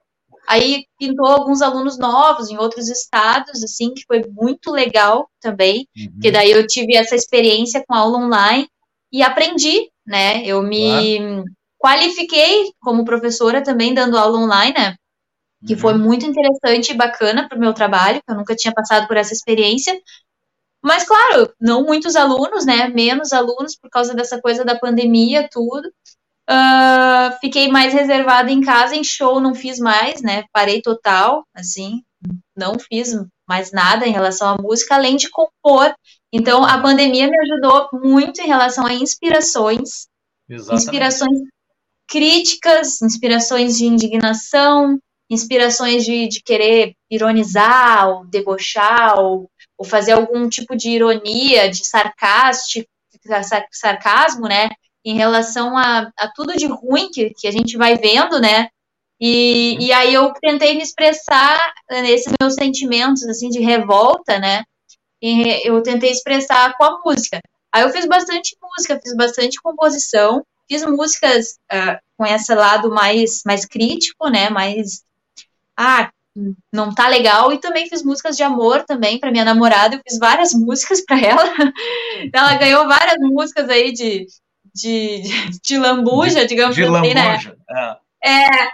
[SPEAKER 2] Aí pintou alguns alunos novos em outros estados, assim, que foi muito legal também, uhum. porque daí eu tive essa experiência com aula online e aprendi, né? Eu me claro. qualifiquei como professora também dando aula online, né? que uhum. foi muito interessante e bacana para o meu trabalho, que eu nunca tinha passado por essa experiência. Mas, claro, não muitos alunos, né? Menos alunos por causa dessa coisa da pandemia, tudo. Uh, fiquei mais reservada em casa, em show não fiz mais, né? Parei total, assim, não fiz mais nada em relação à música, além de compor. Então, a pandemia me ajudou muito em relação a inspirações, Exatamente. inspirações críticas, inspirações de indignação, inspirações de, de querer ironizar, ou debochar, ou, ou fazer algum tipo de ironia, de sarcástico, sarcasmo, né? Em relação a, a tudo de ruim que, que a gente vai vendo, né? E, e aí eu tentei me expressar nesses meus sentimentos, assim, de revolta, né? E eu tentei expressar com a música. Aí eu fiz bastante música, fiz bastante composição, fiz músicas uh, com esse lado mais, mais crítico, né? Mais ah, não tá legal. E também fiz músicas de amor também para minha namorada. Eu fiz várias <laughs> músicas para ela. ela ganhou várias músicas aí de, de, de, de lambuja, digamos
[SPEAKER 1] de assim, né? lambuja. né?
[SPEAKER 2] É. é.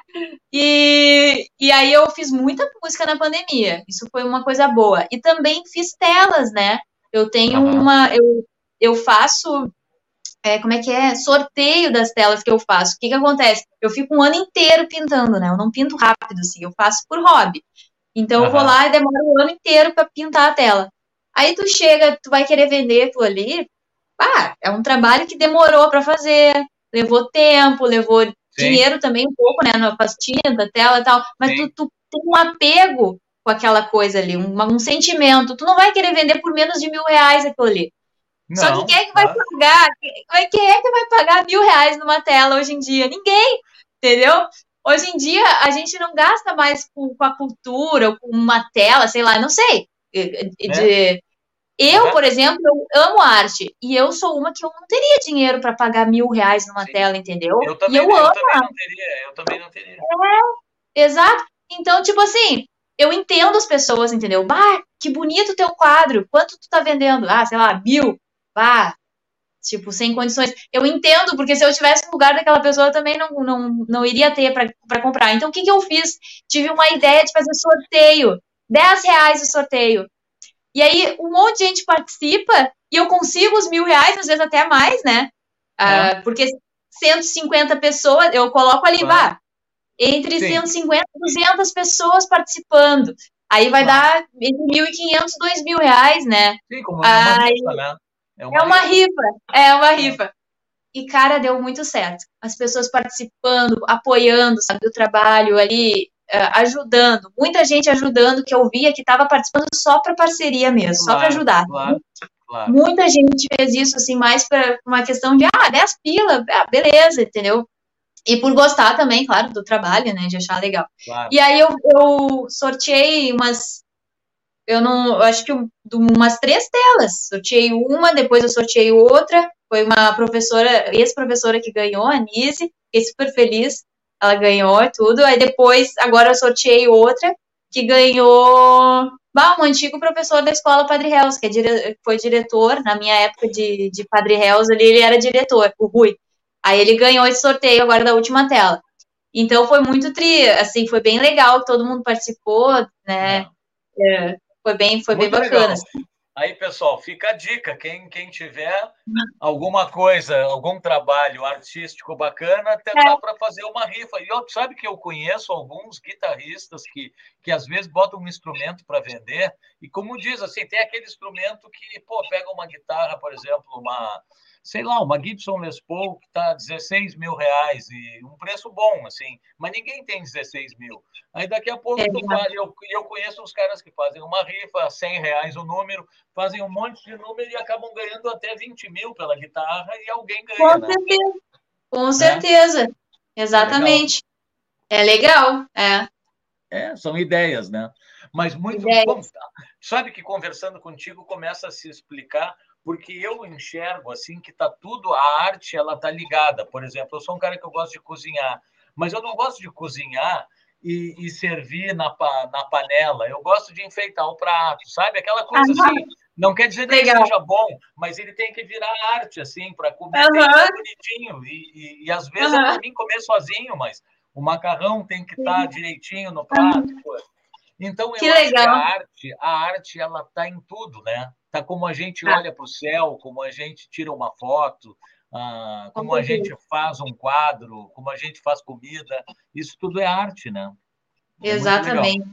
[SPEAKER 2] E, e aí eu fiz muita música na pandemia. Isso foi uma coisa boa. E também fiz telas, né? Eu tenho uhum. uma. Eu, eu faço é, como é que é, sorteio das telas que eu faço. O que que acontece? Eu fico um ano inteiro pintando, né? Eu não pinto rápido, assim, eu faço por hobby. Então uhum. eu vou lá e demoro um ano inteiro para pintar a tela. Aí tu chega, tu vai querer vender tu ali, ah, é um trabalho que demorou para fazer, levou tempo, levou Sim. dinheiro também um pouco, né, na tinta, tela e tal, mas tu, tu, tem um apego com aquela coisa ali, um, um sentimento, tu não vai querer vender por menos de mil reais aquilo ali. Não, Só que quem é que vai pagar? Quem é que vai pagar mil reais numa tela hoje em dia? Ninguém, entendeu? Hoje em dia a gente não gasta mais com, com a cultura, ou com uma tela, sei lá, não sei. De, é. Eu, por exemplo, eu amo arte. E eu sou uma que eu não teria dinheiro para pagar mil reais numa Sim. tela, entendeu?
[SPEAKER 1] Eu também, eu, eu amo também não teria, eu também não teria.
[SPEAKER 2] É, exato. Então, tipo assim, eu entendo as pessoas, entendeu? Bah, que bonito teu quadro. Quanto tu tá vendendo? Ah, sei lá, mil ah, tipo, sem condições. Eu entendo, porque se eu tivesse no lugar daquela pessoa, eu também não, não, não iria ter para comprar. Então, o que, que eu fiz? Tive uma ideia de fazer sorteio. 10 reais o sorteio. E aí, um monte de gente participa e eu consigo os mil reais, às vezes até mais, né? É. Uh, porque 150 pessoas, eu coloco ali, vá, entre Sim. 150 e 200 pessoas participando. Aí vai dar entre 1.500 e 2.000 reais, né?
[SPEAKER 1] Sim, como é uma Aí, né?
[SPEAKER 2] É uma, é uma rifa. É uma rifa. E, cara, deu muito certo. As pessoas participando, apoiando, sabe, o trabalho ali, ajudando. Muita gente ajudando, que eu via que estava participando só para parceria mesmo, claro, só para ajudar. Claro, claro. Muita gente fez isso, assim, mais para uma questão de, ah, 10 pila, ah, beleza, entendeu? E por gostar também, claro, do trabalho, né, de achar legal. E aí eu, eu sorteei umas eu não, eu acho que umas três telas. Sorteei uma, depois eu sorteei outra. Foi uma professora, ex-professora que ganhou, a Nise, fiquei super feliz. Ela ganhou e tudo. Aí depois, agora eu sorteei outra, que ganhou bah, um antigo professor da escola Padre Reus, que é dire, foi diretor, na minha época de, de Padre Reus, ali ele era diretor, o Rui. Aí ele ganhou esse sorteio agora da última tela. Então foi muito tri, assim, foi bem legal, todo mundo participou, né? É, foi bem, foi bem bacana. Assim.
[SPEAKER 1] Aí, pessoal, fica a dica. Quem, quem tiver alguma coisa, algum trabalho artístico bacana, até é. para fazer uma rifa. E eu, sabe que eu conheço alguns guitarristas que, que às vezes botam um instrumento para vender. E como diz, assim, tem aquele instrumento que, pô, pega uma guitarra, por exemplo, uma, sei lá, uma Gibson Les Paul que está 16 mil reais e um preço bom, assim, mas ninguém tem 16 mil. Aí daqui a pouco é, faz, eu, eu conheço uns caras que fazem uma rifa, 100 reais o número, fazem um monte de número e acabam ganhando até 20 mil pela guitarra e alguém ganha.
[SPEAKER 2] Com né? certeza, com certeza, exatamente. É legal, é. Legal.
[SPEAKER 1] é. É, são ideias, né? Mas muito ideias. bom. Sabe que conversando contigo começa a se explicar porque eu enxergo assim que tá tudo a arte ela tá ligada. Por exemplo, eu sou um cara que eu gosto de cozinhar, mas eu não gosto de cozinhar e, e servir na, na panela. Eu gosto de enfeitar o prato, sabe? Aquela coisa uhum. assim. Não quer dizer que seja bom, mas ele tem que virar arte assim para comer uhum. bonitinho. E, e, e, às vezes uhum. para mim comer sozinho, mas o macarrão tem que estar tá direitinho no prato. Então, eu
[SPEAKER 2] que
[SPEAKER 1] acho
[SPEAKER 2] legal.
[SPEAKER 1] que a arte, a arte, ela está em tudo, né? Tá como a gente
[SPEAKER 2] Ah.
[SPEAKER 1] olha para o céu, como a gente tira uma foto, ah, como a gente faz um quadro, como a gente faz comida, isso tudo é arte, né? É
[SPEAKER 2] Exatamente.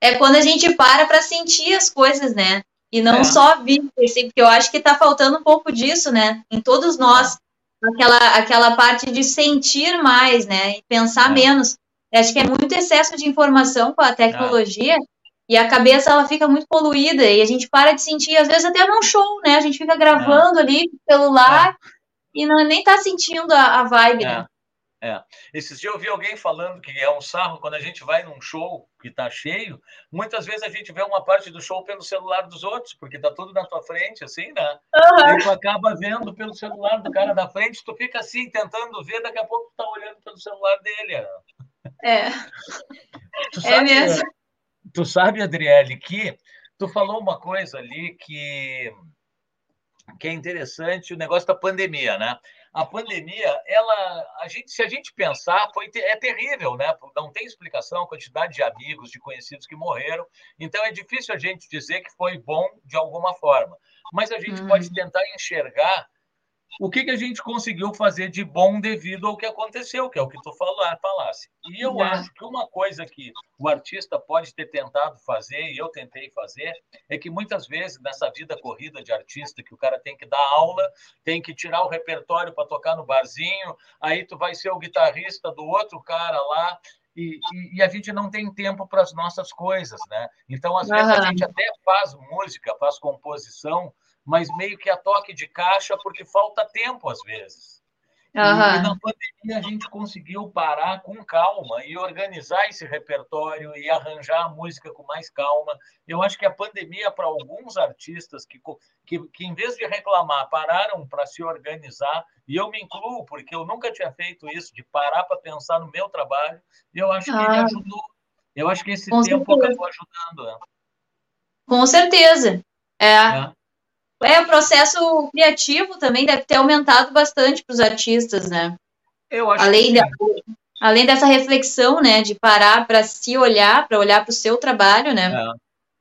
[SPEAKER 2] É quando a gente para para sentir as coisas, né? E não
[SPEAKER 1] É.
[SPEAKER 2] só viver, assim, porque eu acho que está faltando um pouco disso, né? Em todos nós, aquela, aquela parte de sentir mais, né? E pensar
[SPEAKER 1] É.
[SPEAKER 2] menos. Acho que é muito excesso de informação com a tecnologia e a cabeça ela fica muito poluída e a gente para de sentir, às vezes até num show, né? A gente fica gravando ali com o celular e não, nem tá sentindo a, a vibe, né?
[SPEAKER 1] É, é. Esses dias eu vi alguém falando que é um sarro quando a gente vai num show que está cheio, muitas vezes a gente vê uma parte do show pelo celular dos outros, porque está tudo na tua frente, assim, né?
[SPEAKER 2] Aham.
[SPEAKER 1] Aí tu acaba vendo pelo celular do cara da frente, tu fica assim, tentando ver, daqui a pouco tu tá olhando pelo celular dele. Ana.
[SPEAKER 2] É,
[SPEAKER 1] Tu
[SPEAKER 2] é mesmo.
[SPEAKER 1] Tu sabe, Adriele, que tu falou uma coisa ali que, que é interessante, o negócio da pandemia, né? A pandemia, ela, a gente, se a gente pensar, foi, é terrível, né? Não tem explicação a quantidade de amigos, de conhecidos que morreram. Então é difícil a gente dizer que foi bom de alguma forma. Mas a gente
[SPEAKER 2] Uhum.
[SPEAKER 1] pode tentar enxergar o que, que a gente conseguiu fazer de bom devido ao que aconteceu, que é o que tu falasse. E eu acho que uma coisa que o artista pode ter tentado fazer, e eu tentei fazer, é que muitas vezes nessa vida corrida de artista, que o cara tem que dar aula, tem que tirar o repertório para tocar no barzinho, aí tu vai ser o guitarrista do outro cara lá, e, e, e a gente não tem tempo para as nossas coisas, né? Então, às vezes, a gente até faz música, faz composição, mas meio que a toque de caixa porque falta tempo às vezes. E, e na pandemia a gente conseguiu parar com calma e organizar esse repertório e arranjar a música com mais calma. Eu acho que a pandemia, para alguns artistas que, que, que, em vez de reclamar, pararam para se organizar, e eu me incluo, porque eu nunca tinha feito isso, de parar para pensar no meu trabalho, eu acho que
[SPEAKER 2] Ah.
[SPEAKER 1] ajudou. Eu acho que esse
[SPEAKER 2] Com
[SPEAKER 1] tempo
[SPEAKER 2] certeza.
[SPEAKER 1] acabou ajudando. Né?
[SPEAKER 2] Com certeza. É.
[SPEAKER 1] É.
[SPEAKER 2] É, o processo criativo também deve ter aumentado bastante para os artistas, né?
[SPEAKER 1] Eu acho
[SPEAKER 2] Além,
[SPEAKER 1] que
[SPEAKER 2] da, além dessa reflexão, né, de parar para se olhar, para olhar para o seu trabalho, né?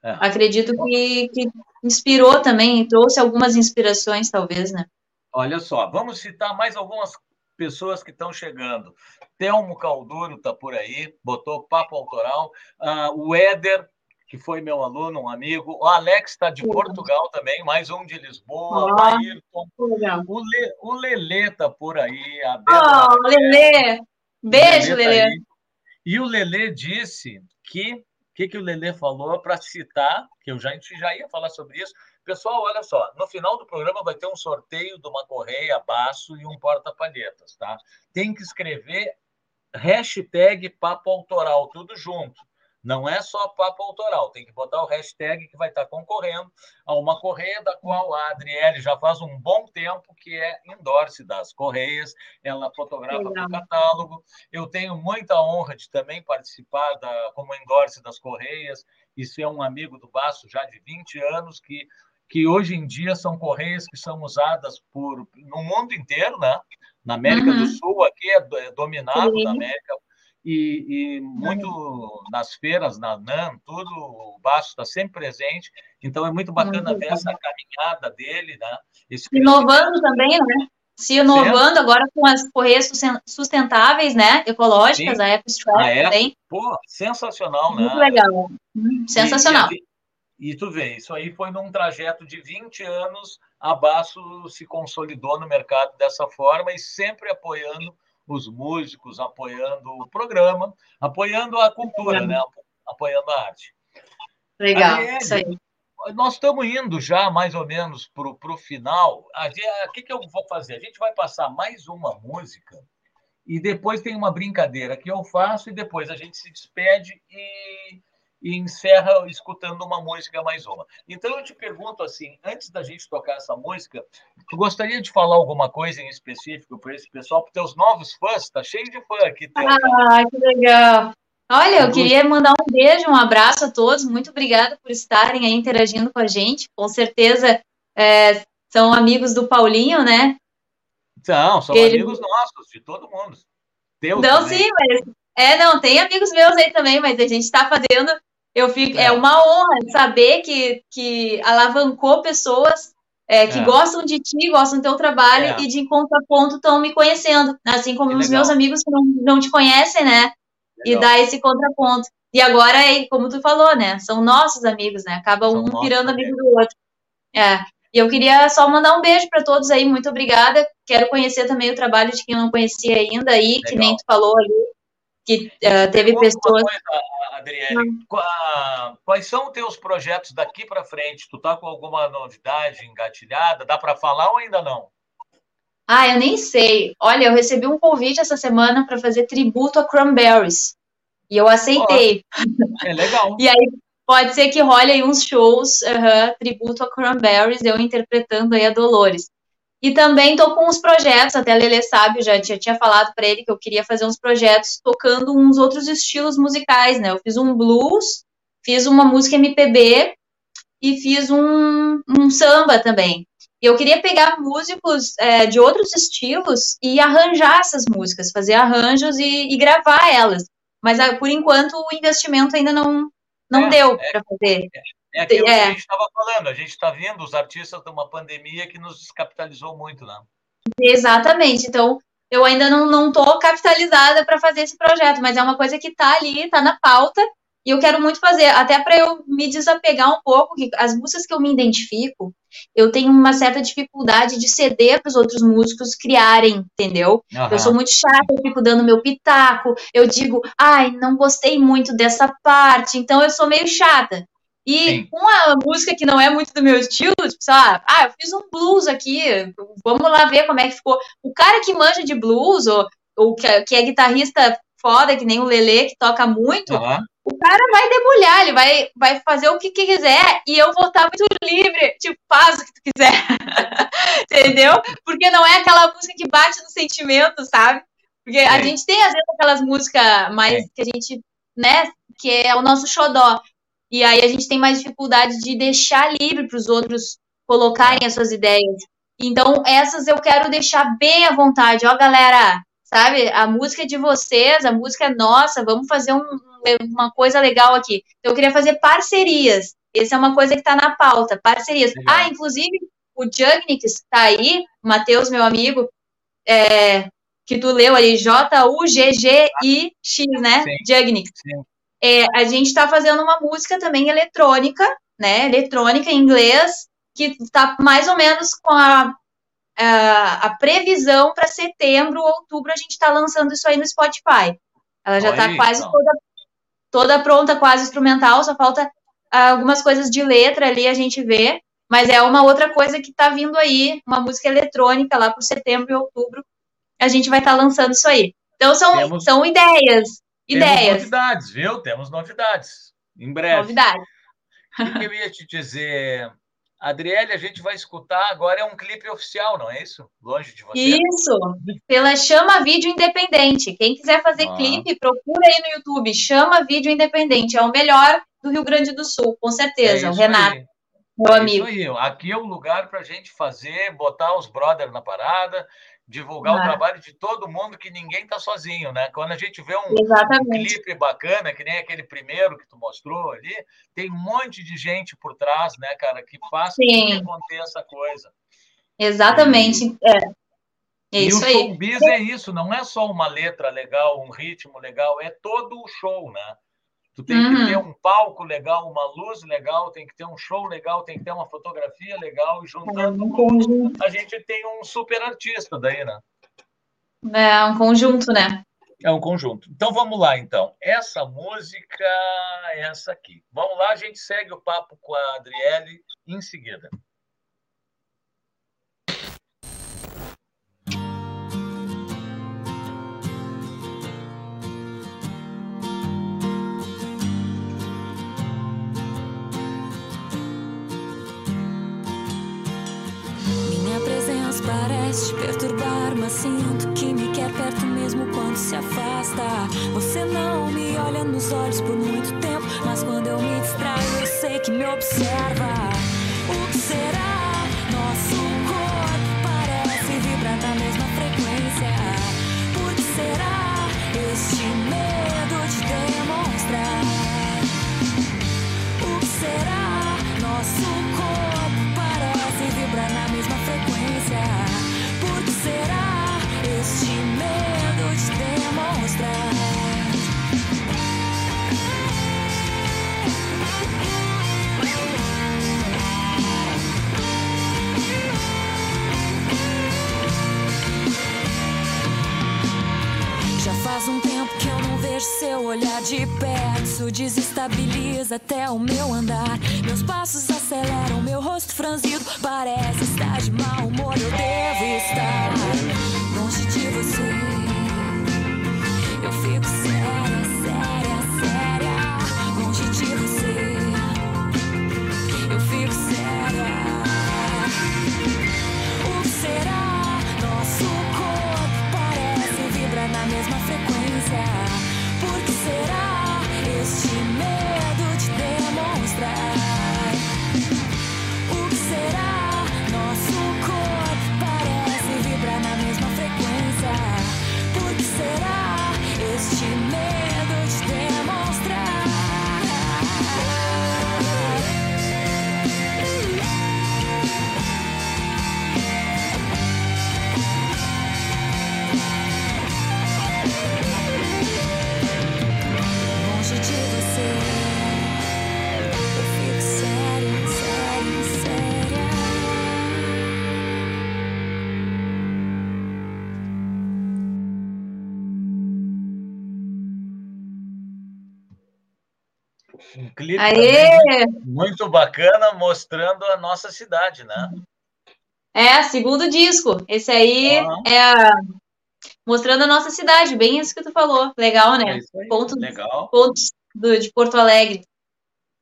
[SPEAKER 1] É, é.
[SPEAKER 2] Acredito que, que inspirou também, trouxe algumas inspirações, talvez, né?
[SPEAKER 1] Olha só, vamos citar mais algumas pessoas que estão chegando. Telmo Calduro está por aí, botou papo autoral. Ah, o Éder, que foi meu aluno, um amigo. O Alex está de. Portugal também, mais um de Lisboa. O Ayrton.
[SPEAKER 2] Legal.
[SPEAKER 1] O, Le, o Lelê está por aí. A
[SPEAKER 2] Oh, Lelê! Beijo,
[SPEAKER 1] Lelê tá
[SPEAKER 2] Lelê.
[SPEAKER 1] E o Lelê disse que o que, que o Lelê falou para citar, que eu já, a gente já ia falar sobre isso. Pessoal, olha só, no final do programa vai ter um sorteio de uma correia baço e um porta-palhetas, tá? Tem que escrever hashtag papo autoral, tudo junto. Não é só papo autoral, tem que botar o hashtag que vai estar concorrendo a uma correia da qual a Adriele já faz um bom tempo que é endorse das correias, ela fotografa para o catálogo. Eu tenho muita honra de também participar da, como endorse das correias e ser um amigo do Baço já de 20 anos, que, que hoje em dia são correias que são usadas por, no mundo inteiro, né? Na América
[SPEAKER 2] Uhum.
[SPEAKER 1] do Sul, aqui é, é dominado
[SPEAKER 2] Sim.
[SPEAKER 1] na América e, e muito nas feiras, na NAM, tudo, o Baço está sempre presente. Então é muito bacana
[SPEAKER 2] Muito
[SPEAKER 1] ver essa caminhada dele, né? Esse
[SPEAKER 2] Inovando também, né? Se inovando agora com as correias susten- sustentáveis, né? Ecológicas,
[SPEAKER 1] Sim.
[SPEAKER 2] a Apple, também.
[SPEAKER 1] Pô, sensacional,
[SPEAKER 2] Muito
[SPEAKER 1] né?
[SPEAKER 2] legal. Hum, Sensacional.
[SPEAKER 1] E, e, e, tu vê, isso aí foi num trajeto de 20 anos, a Baço se consolidou no mercado dessa forma e sempre apoiando os músicos, apoiando o programa, apoiando a cultura, né? apoiando a arte.
[SPEAKER 2] Legal, isso aí.
[SPEAKER 1] Nós estamos indo já mais ou menos para o final. O que, que eu vou fazer? A gente vai passar mais uma música e depois tem uma brincadeira que eu faço e depois a gente se despede e, e encerra escutando uma música mais uma. Então eu te pergunto assim, antes da gente tocar essa música, tu gostaria de falar alguma coisa em específico para esse pessoal, para teus novos fãs? Está cheio de fã aqui. Teu,
[SPEAKER 2] ah, que legal. Olha, eu queria mandar um beijo, um abraço a todos. Muito obrigada por estarem aí interagindo com a gente. Com certeza é, são amigos do Paulinho, né?
[SPEAKER 1] Não, são Ele... amigos nossos, de todo mundo.
[SPEAKER 2] Teus não, também. sim, mas. É, não, tem amigos meus aí também, mas a gente está fazendo. Eu fico, é. é uma honra saber que, que alavancou pessoas é, que é. gostam de ti, gostam do teu trabalho é. e de contraponto estão me conhecendo, assim como que os legal. meus amigos que não, não te conhecem, né? Legal. E dá esse contraponto. E agora, é, como tu falou, né? São nossos amigos, né? Acaba São um virando amigo do outro. É. E eu queria só mandar um beijo para todos aí, muito obrigada. Quero conhecer também o trabalho de quem não conhecia ainda aí, Legal. que nem tu falou ali, que uh, teve pessoas. Coisa,
[SPEAKER 1] Adriele, quais são os teus projetos daqui para frente? Tu tá com alguma novidade engatilhada? Dá para falar ou ainda não?
[SPEAKER 2] Ah, eu nem sei. Olha, eu recebi um convite essa semana para fazer tributo a Cranberries. E eu aceitei.
[SPEAKER 1] Oh, é legal. <laughs>
[SPEAKER 2] e aí pode ser que role aí uns shows, uh -huh, tributo a Cranberries, eu interpretando aí a Dolores. E também tô com uns projetos, até a Lele sabe, eu já tinha, falado para ele que eu queria fazer uns projetos tocando uns outros estilos musicais, né? Eu fiz um blues, fiz uma música MPB e fiz um, um samba também. E eu queria pegar músicos é, de outros estilos e arranjar essas músicas, fazer arranjos e, e gravar elas. Mas ah, por enquanto o investimento ainda não, não é, deu é, para fazer.
[SPEAKER 1] É. É aquilo é. que a gente estava falando, a gente está vendo os artistas de uma pandemia que nos descapitalizou muito, né?
[SPEAKER 2] Exatamente. Então, eu ainda não estou capitalizada para fazer esse projeto, mas é uma coisa que está ali, está na pauta, e eu quero muito fazer, até para eu me desapegar um pouco, que as músicas que eu me identifico, eu tenho uma certa dificuldade de ceder para os outros músicos criarem, entendeu? Uhum. Eu sou muito chata, eu fico dando meu pitaco, eu digo, ai, não gostei muito dessa parte, então eu sou meio chata. E Sim. com a música que não é muito do meu estilo, tipo, sei lá, ah, eu fiz um blues aqui, vamos lá ver como é que ficou. O cara que manja de blues, ou, ou que, é, que é guitarrista foda, que nem o Lele, que toca muito, uhum. o cara vai debulhar, ele vai, vai fazer o que, que quiser, e eu vou estar muito livre, tipo, faz o que tu quiser. <laughs> Entendeu? Porque não é aquela música que bate no sentimento, sabe? Porque a gente tem, às vezes, aquelas músicas mais que a gente, né, que é o nosso xodó. E aí a gente tem mais dificuldade de deixar livre para os outros colocarem as suas ideias. Então, essas eu quero deixar bem à vontade. Ó, galera, sabe? A música é de vocês, a música é nossa, vamos fazer um, uma coisa legal aqui. Então, eu queria fazer parcerias. Essa é uma coisa que está na pauta, parcerias. Legal. Ah, inclusive, o Jugnix está aí, o Matheus, meu amigo, é, que tu leu ali, J-U-G-G-I-X, né? Jugnix. É, a gente está fazendo uma música também eletrônica, né? Eletrônica em inglês, que está mais ou menos com a, a, a previsão para setembro, outubro, a gente está lançando isso aí no Spotify. Ela já está quase toda, toda pronta, quase instrumental, só falta algumas coisas de letra ali a gente vê, mas é uma outra coisa que está vindo aí, uma música eletrônica lá por setembro e outubro, a gente vai estar tá lançando isso aí. Então são, Temos... são ideias, Ideias.
[SPEAKER 1] Temos novidades, viu? Temos novidades. Em breve.
[SPEAKER 2] Novidades.
[SPEAKER 1] O que eu ia te dizer? Adriele, a gente vai escutar agora é um clipe oficial, não é isso? Longe de você.
[SPEAKER 2] Isso, pela Chama Vídeo Independente. Quem quiser fazer ah. clipe, procura aí no YouTube. Chama Vídeo Independente. É o melhor do Rio Grande do Sul, com certeza. É o Renato, aí. meu é amigo.
[SPEAKER 1] Isso aí. Aqui é um lugar para a gente fazer, botar os brothers na parada divulgar o trabalho de todo mundo, que ninguém está sozinho, né? Quando a gente vê um, um, clipe bacana, que nem aquele primeiro que tu mostrou ali, tem um monte de gente por trás, né, cara, que faz com que aconteça a coisa.
[SPEAKER 2] Exatamente, e, é. É
[SPEAKER 1] e o showbiz é isso, não é só uma letra legal, um ritmo legal, é todo o show, né? Tu tem uhum. que ter um palco legal, uma luz legal, tem que ter um show legal, tem que ter uma fotografia legal, e juntando é um a gente tem um super artista daí, né?
[SPEAKER 2] É um conjunto, né?
[SPEAKER 1] É um conjunto. Então vamos lá, então. Essa música, essa aqui. Vamos lá, a gente segue o papo com a Adriele em seguida.
[SPEAKER 3] Te perturbar, mas sinto que me quer perto mesmo quando se afasta. Você não me olha nos olhos por muito tempo, mas quando eu me distraio, eu sei que me observa. O que será? Seu olhar de perto, desestabiliza até o meu andar. Meus passos aceleram, meu rosto franzido parece estar de mau humor. Eu devo estar longe de você. Eu fico séria,
[SPEAKER 1] clipe também muito bacana, mostrando a nossa cidade, né?
[SPEAKER 2] É, segundo disco. Esse aí é a- mostrando a nossa cidade, bem isso que tu falou. Legal,
[SPEAKER 1] É
[SPEAKER 2] né?
[SPEAKER 1] aí.
[SPEAKER 2] Pontos,
[SPEAKER 1] Legal.
[SPEAKER 2] pontos do- de Porto Alegre.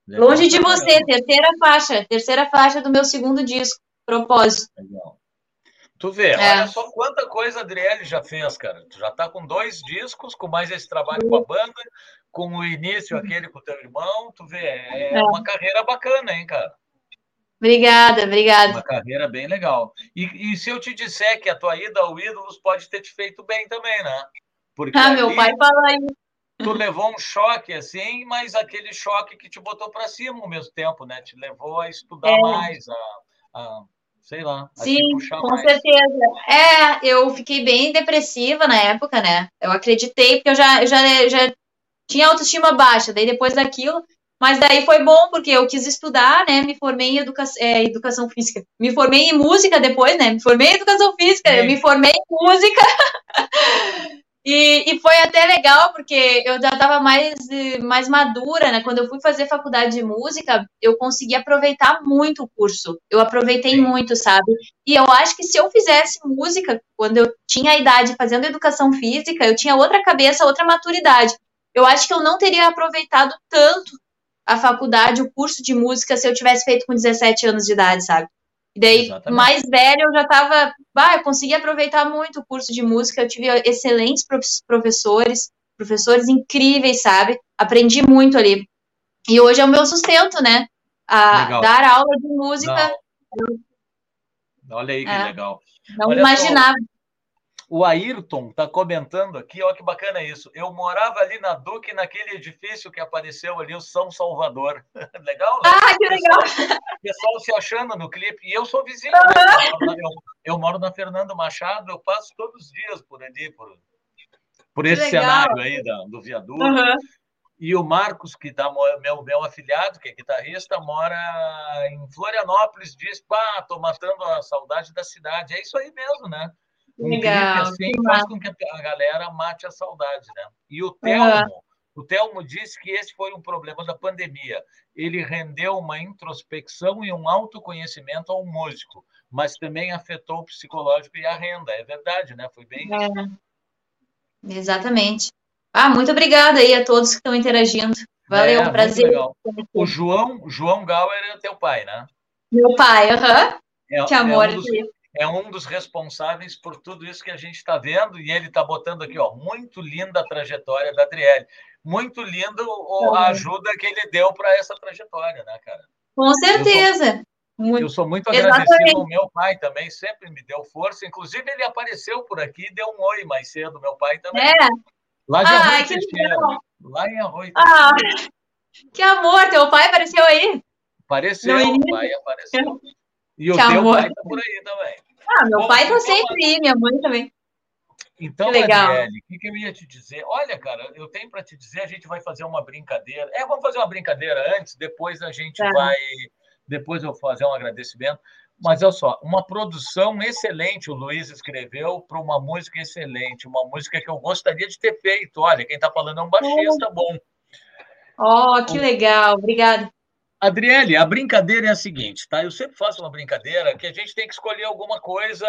[SPEAKER 1] legal
[SPEAKER 2] Longe de você,
[SPEAKER 1] caramba.
[SPEAKER 2] terceira faixa, terceira faixa do meu segundo disco, Propósito.
[SPEAKER 1] Legal. Tu vê,
[SPEAKER 2] É.
[SPEAKER 1] olha só quanta coisa a Adriele já fez, cara. Tu já tá com dois discos, com mais esse trabalho com a banda, com o início aquele com o teu irmão. Tu vê, é
[SPEAKER 2] É.
[SPEAKER 1] uma carreira bacana, hein, cara?
[SPEAKER 2] Obrigada, obrigada.
[SPEAKER 1] Uma carreira bem legal. E, e se eu te disser que a tua ida ao Ídolos pode ter te feito bem também, né? Porque
[SPEAKER 2] Ah, meu pai fala aí.
[SPEAKER 1] tu levou um choque assim, mas aquele choque que te botou para cima ao mesmo tempo, né? Te levou a estudar
[SPEAKER 2] É.
[SPEAKER 1] mais, a, a sei lá, a
[SPEAKER 2] Sim, com
[SPEAKER 1] mais.
[SPEAKER 2] certeza. É, eu fiquei bem depressiva na época, né? Eu acreditei, porque eu já, eu já, já tinha autoestima baixa, daí depois daquilo. Mas daí foi bom, porque eu quis estudar, né? Me formei em educa é, educação física. Me formei em música depois, né? Me formei em educação física, eu
[SPEAKER 1] Sim.
[SPEAKER 2] me formei em música. <laughs> E, e foi até legal, porque eu já estava mais, mais madura, né? Quando eu fui fazer faculdade de música, eu consegui aproveitar muito o curso. Eu aproveitei
[SPEAKER 1] Sim.
[SPEAKER 2] muito, sabe? E eu acho que se eu fizesse música, quando eu tinha a idade fazendo educação física, eu tinha outra cabeça, outra maturidade. Eu acho que eu não teria aproveitado tanto a faculdade, o curso de música, se eu tivesse feito com 17 anos de idade, sabe? E daí,
[SPEAKER 1] Exatamente.
[SPEAKER 2] mais velha, eu já estava. Bah, eu consegui aproveitar muito o curso de música. Eu tive excelentes prof- professores, professores incríveis, sabe? Aprendi muito ali. E hoje é o meu sustento, né? A
[SPEAKER 1] Legal.
[SPEAKER 2] dar aula de música,
[SPEAKER 1] Não. Olha aí que
[SPEAKER 2] É.
[SPEAKER 1] legal.
[SPEAKER 2] não
[SPEAKER 1] Olha
[SPEAKER 2] imaginava.
[SPEAKER 1] O Ayrton está comentando aqui, olha que bacana isso. Eu morava ali na Duque, naquele edifício que apareceu ali, o São Salvador. <laughs> legal, né?
[SPEAKER 2] Ah, que legal!
[SPEAKER 1] O pessoal se achando no clipe. E eu sou vizinho, né? eu, moro na- eu, moro na Fernando Machado, eu passo todos os dias por ali, por, por esse cenário aí da- do viaduto.
[SPEAKER 2] Aham.
[SPEAKER 1] E o Marcos, que tá, meu, meu afilhado, que é guitarrista, mora em Florianópolis, diz, pá, tô matando a saudade da cidade. É isso aí mesmo, né? Um
[SPEAKER 2] Legal,
[SPEAKER 1] clipe assim faz com que a galera mate a saudade, né? E o. Telmo, o Telmo disse que esse foi um problema da pandemia. Ele rendeu uma introspecção e um autoconhecimento ao músico, mas também afetou o psicológico e a renda. É verdade, né? Foi bem
[SPEAKER 2] É, exatamente. Ah, muito obrigada aí a todos que estão interagindo. Valeu,
[SPEAKER 1] É, muito
[SPEAKER 2] prazer.
[SPEAKER 1] O João, João Gauer é teu pai, né?
[SPEAKER 2] Meu pai, aham.
[SPEAKER 1] É,
[SPEAKER 2] Que
[SPEAKER 1] é
[SPEAKER 2] amor.
[SPEAKER 1] um dos, é um dos responsáveis por tudo isso que a gente está vendo, e ele está botando aqui, ó, muito linda a trajetória da Adriele. Muito lindo o- a ajuda que ele deu para essa trajetória, né, cara?
[SPEAKER 2] Com certeza.
[SPEAKER 1] Eu sou muito
[SPEAKER 2] Exatamente.
[SPEAKER 1] agradecido ao meu pai também, sempre me deu força. Inclusive, ele apareceu por aqui e deu um oi mais cedo, meu pai também.
[SPEAKER 2] É.
[SPEAKER 1] Lá de
[SPEAKER 2] Ai,
[SPEAKER 1] Arroio
[SPEAKER 2] que
[SPEAKER 1] Teixeira. Lá em Arroio
[SPEAKER 2] Ah, que amor, teu pai apareceu aí?
[SPEAKER 1] Apareceu,
[SPEAKER 2] início.
[SPEAKER 1] pai apareceu. E o
[SPEAKER 2] Que
[SPEAKER 1] teu
[SPEAKER 2] amor.
[SPEAKER 1] pai tá por aí também.
[SPEAKER 2] Ah, meu
[SPEAKER 1] Bom,
[SPEAKER 2] pai tá
[SPEAKER 1] então,
[SPEAKER 2] sempre aí, minha mãe também.
[SPEAKER 1] Então,
[SPEAKER 2] Que legal.
[SPEAKER 1] Adriele, o que, que eu ia te dizer? Olha, cara, eu tenho para te dizer, a gente vai fazer uma brincadeira. É, vamos fazer uma brincadeira antes, depois a gente
[SPEAKER 2] Tá.
[SPEAKER 1] vai. Depois eu vou fazer um agradecimento. Mas olha só, uma produção excelente, o Luiz escreveu para uma música excelente, uma música que eu gostaria de ter feito. Olha, quem está falando é um baixista bom.
[SPEAKER 2] Oh, que legal, obrigada.
[SPEAKER 1] Adriele, a brincadeira é a seguinte, tá? Eu sempre faço uma brincadeira que a gente tem que escolher alguma coisa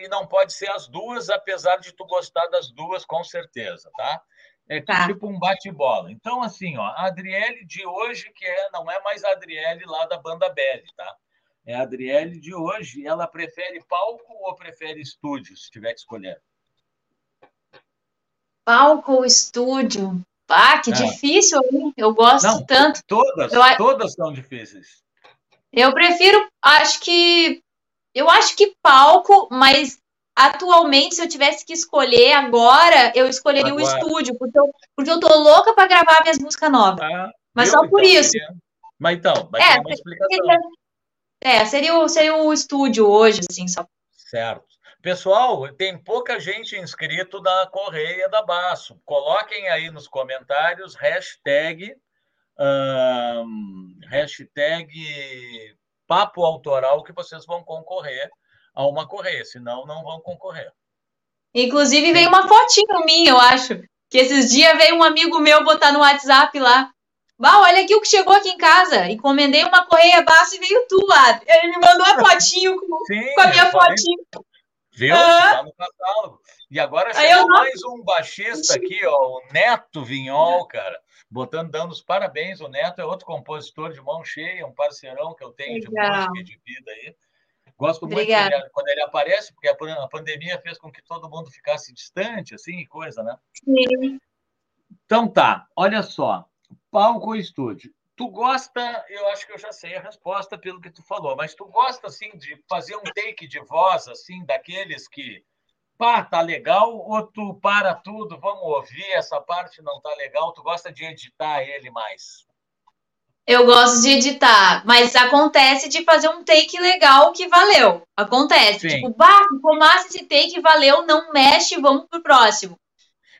[SPEAKER 1] e não pode ser as duas, apesar de tu gostar das duas, com certeza, tá? É tá. tipo um bate-bola. Então, assim, ó, a Adriele de hoje, que é, não é mais a Adriele lá da banda Belly, tá? É a Adriele de hoje. Ela prefere palco ou prefere estúdio, se tiver que escolher?
[SPEAKER 2] Palco ou estúdio? Ah, que é. difícil, hein? Eu gosto Não, tanto.
[SPEAKER 1] Todas, eu, todas são difíceis.
[SPEAKER 2] Eu prefiro, acho que. Eu acho que palco, mas atualmente, se eu tivesse que escolher agora, eu escolheria agora. o estúdio, porque eu, porque eu tô louca para gravar minhas músicas novas. Ah, mas só por então, isso. Seria...
[SPEAKER 1] Mas então, vai é, ter uma explicação. Seria,
[SPEAKER 2] é, seria o, seria o estúdio hoje, assim, só.
[SPEAKER 1] Certo. Pessoal, tem pouca gente inscrito na Correia da Baço. Coloquem aí nos comentários hashtag, um, hashtag papo autoral que vocês vão concorrer a uma correia, senão não vão concorrer.
[SPEAKER 2] Inclusive veio uma fotinho minha, eu acho. Que esses dias veio um amigo meu botar no WhatsApp lá. Bah, olha aqui o que chegou aqui em casa. Encomendei uma correia baixa e veio tu lá. Ele me mandou a fotinho com, Sim, com a minha fotinho.
[SPEAKER 1] Viu? Tá no catálogo. E agora chegou mais um baixista aqui, ó, o Neto Vinhol, cara. Botando, dando os parabéns. O Neto é outro compositor de mão cheia, um parceirão que eu tenho Legal. de música e de vida aí. Gosto muito ele, quando ele aparece, porque a pandemia fez com que todo mundo ficasse distante, assim, coisa, né?
[SPEAKER 2] Sim.
[SPEAKER 1] Então tá, olha só. Palco ou estúdio? Tu gosta, eu acho que eu já sei a resposta pelo que tu falou, mas tu gosta assim de fazer um take de voz assim daqueles que pá, tá legal, ou tu para tudo, vamos ouvir, essa parte não tá legal, tu gosta de editar ele mais?
[SPEAKER 2] Eu gosto de editar, mas acontece de fazer um take legal que valeu. Acontece. Sim. Tipo, bah, ficou massa esse take, valeu, não mexe, vamos pro próximo.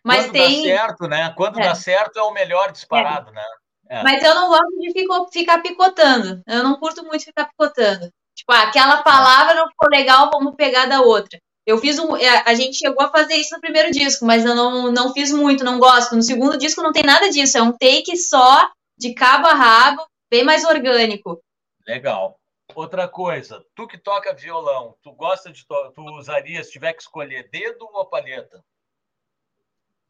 [SPEAKER 1] Mas Quando tem... dá certo, né? Quando é. dá certo é o melhor disparado, é. né?
[SPEAKER 2] É. Mas eu não gosto de fico, ficar picotando. Eu não curto muito ficar picotando. Tipo, ah, aquela palavra não ficou legal, vamos pegar da outra. Eu fiz um. É, a gente chegou a fazer isso no primeiro disco, mas eu não, não fiz muito, não gosto. No segundo disco não tem nada disso. É um take só, de cabo a rabo, bem mais orgânico.
[SPEAKER 1] Legal. Outra coisa, tu que toca violão, tu gosta de. Tu usaria, se tiver que escolher, dedo ou palheta?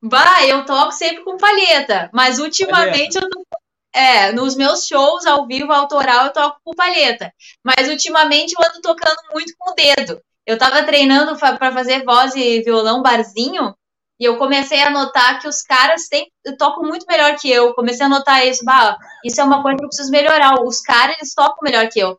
[SPEAKER 2] Bah, eu toco sempre com palheta, mas ultimamente palheta. eu tô é, nos meus shows ao vivo, autoral, eu toco com palheta. Mas ultimamente eu ando tocando muito com o dedo. Eu tava treinando para fazer voz e violão barzinho, e eu comecei a notar que os caras têm, tocam muito melhor que eu. Comecei a notar isso, bah, isso é uma coisa que eu preciso melhorar. Os caras, eles tocam melhor que eu.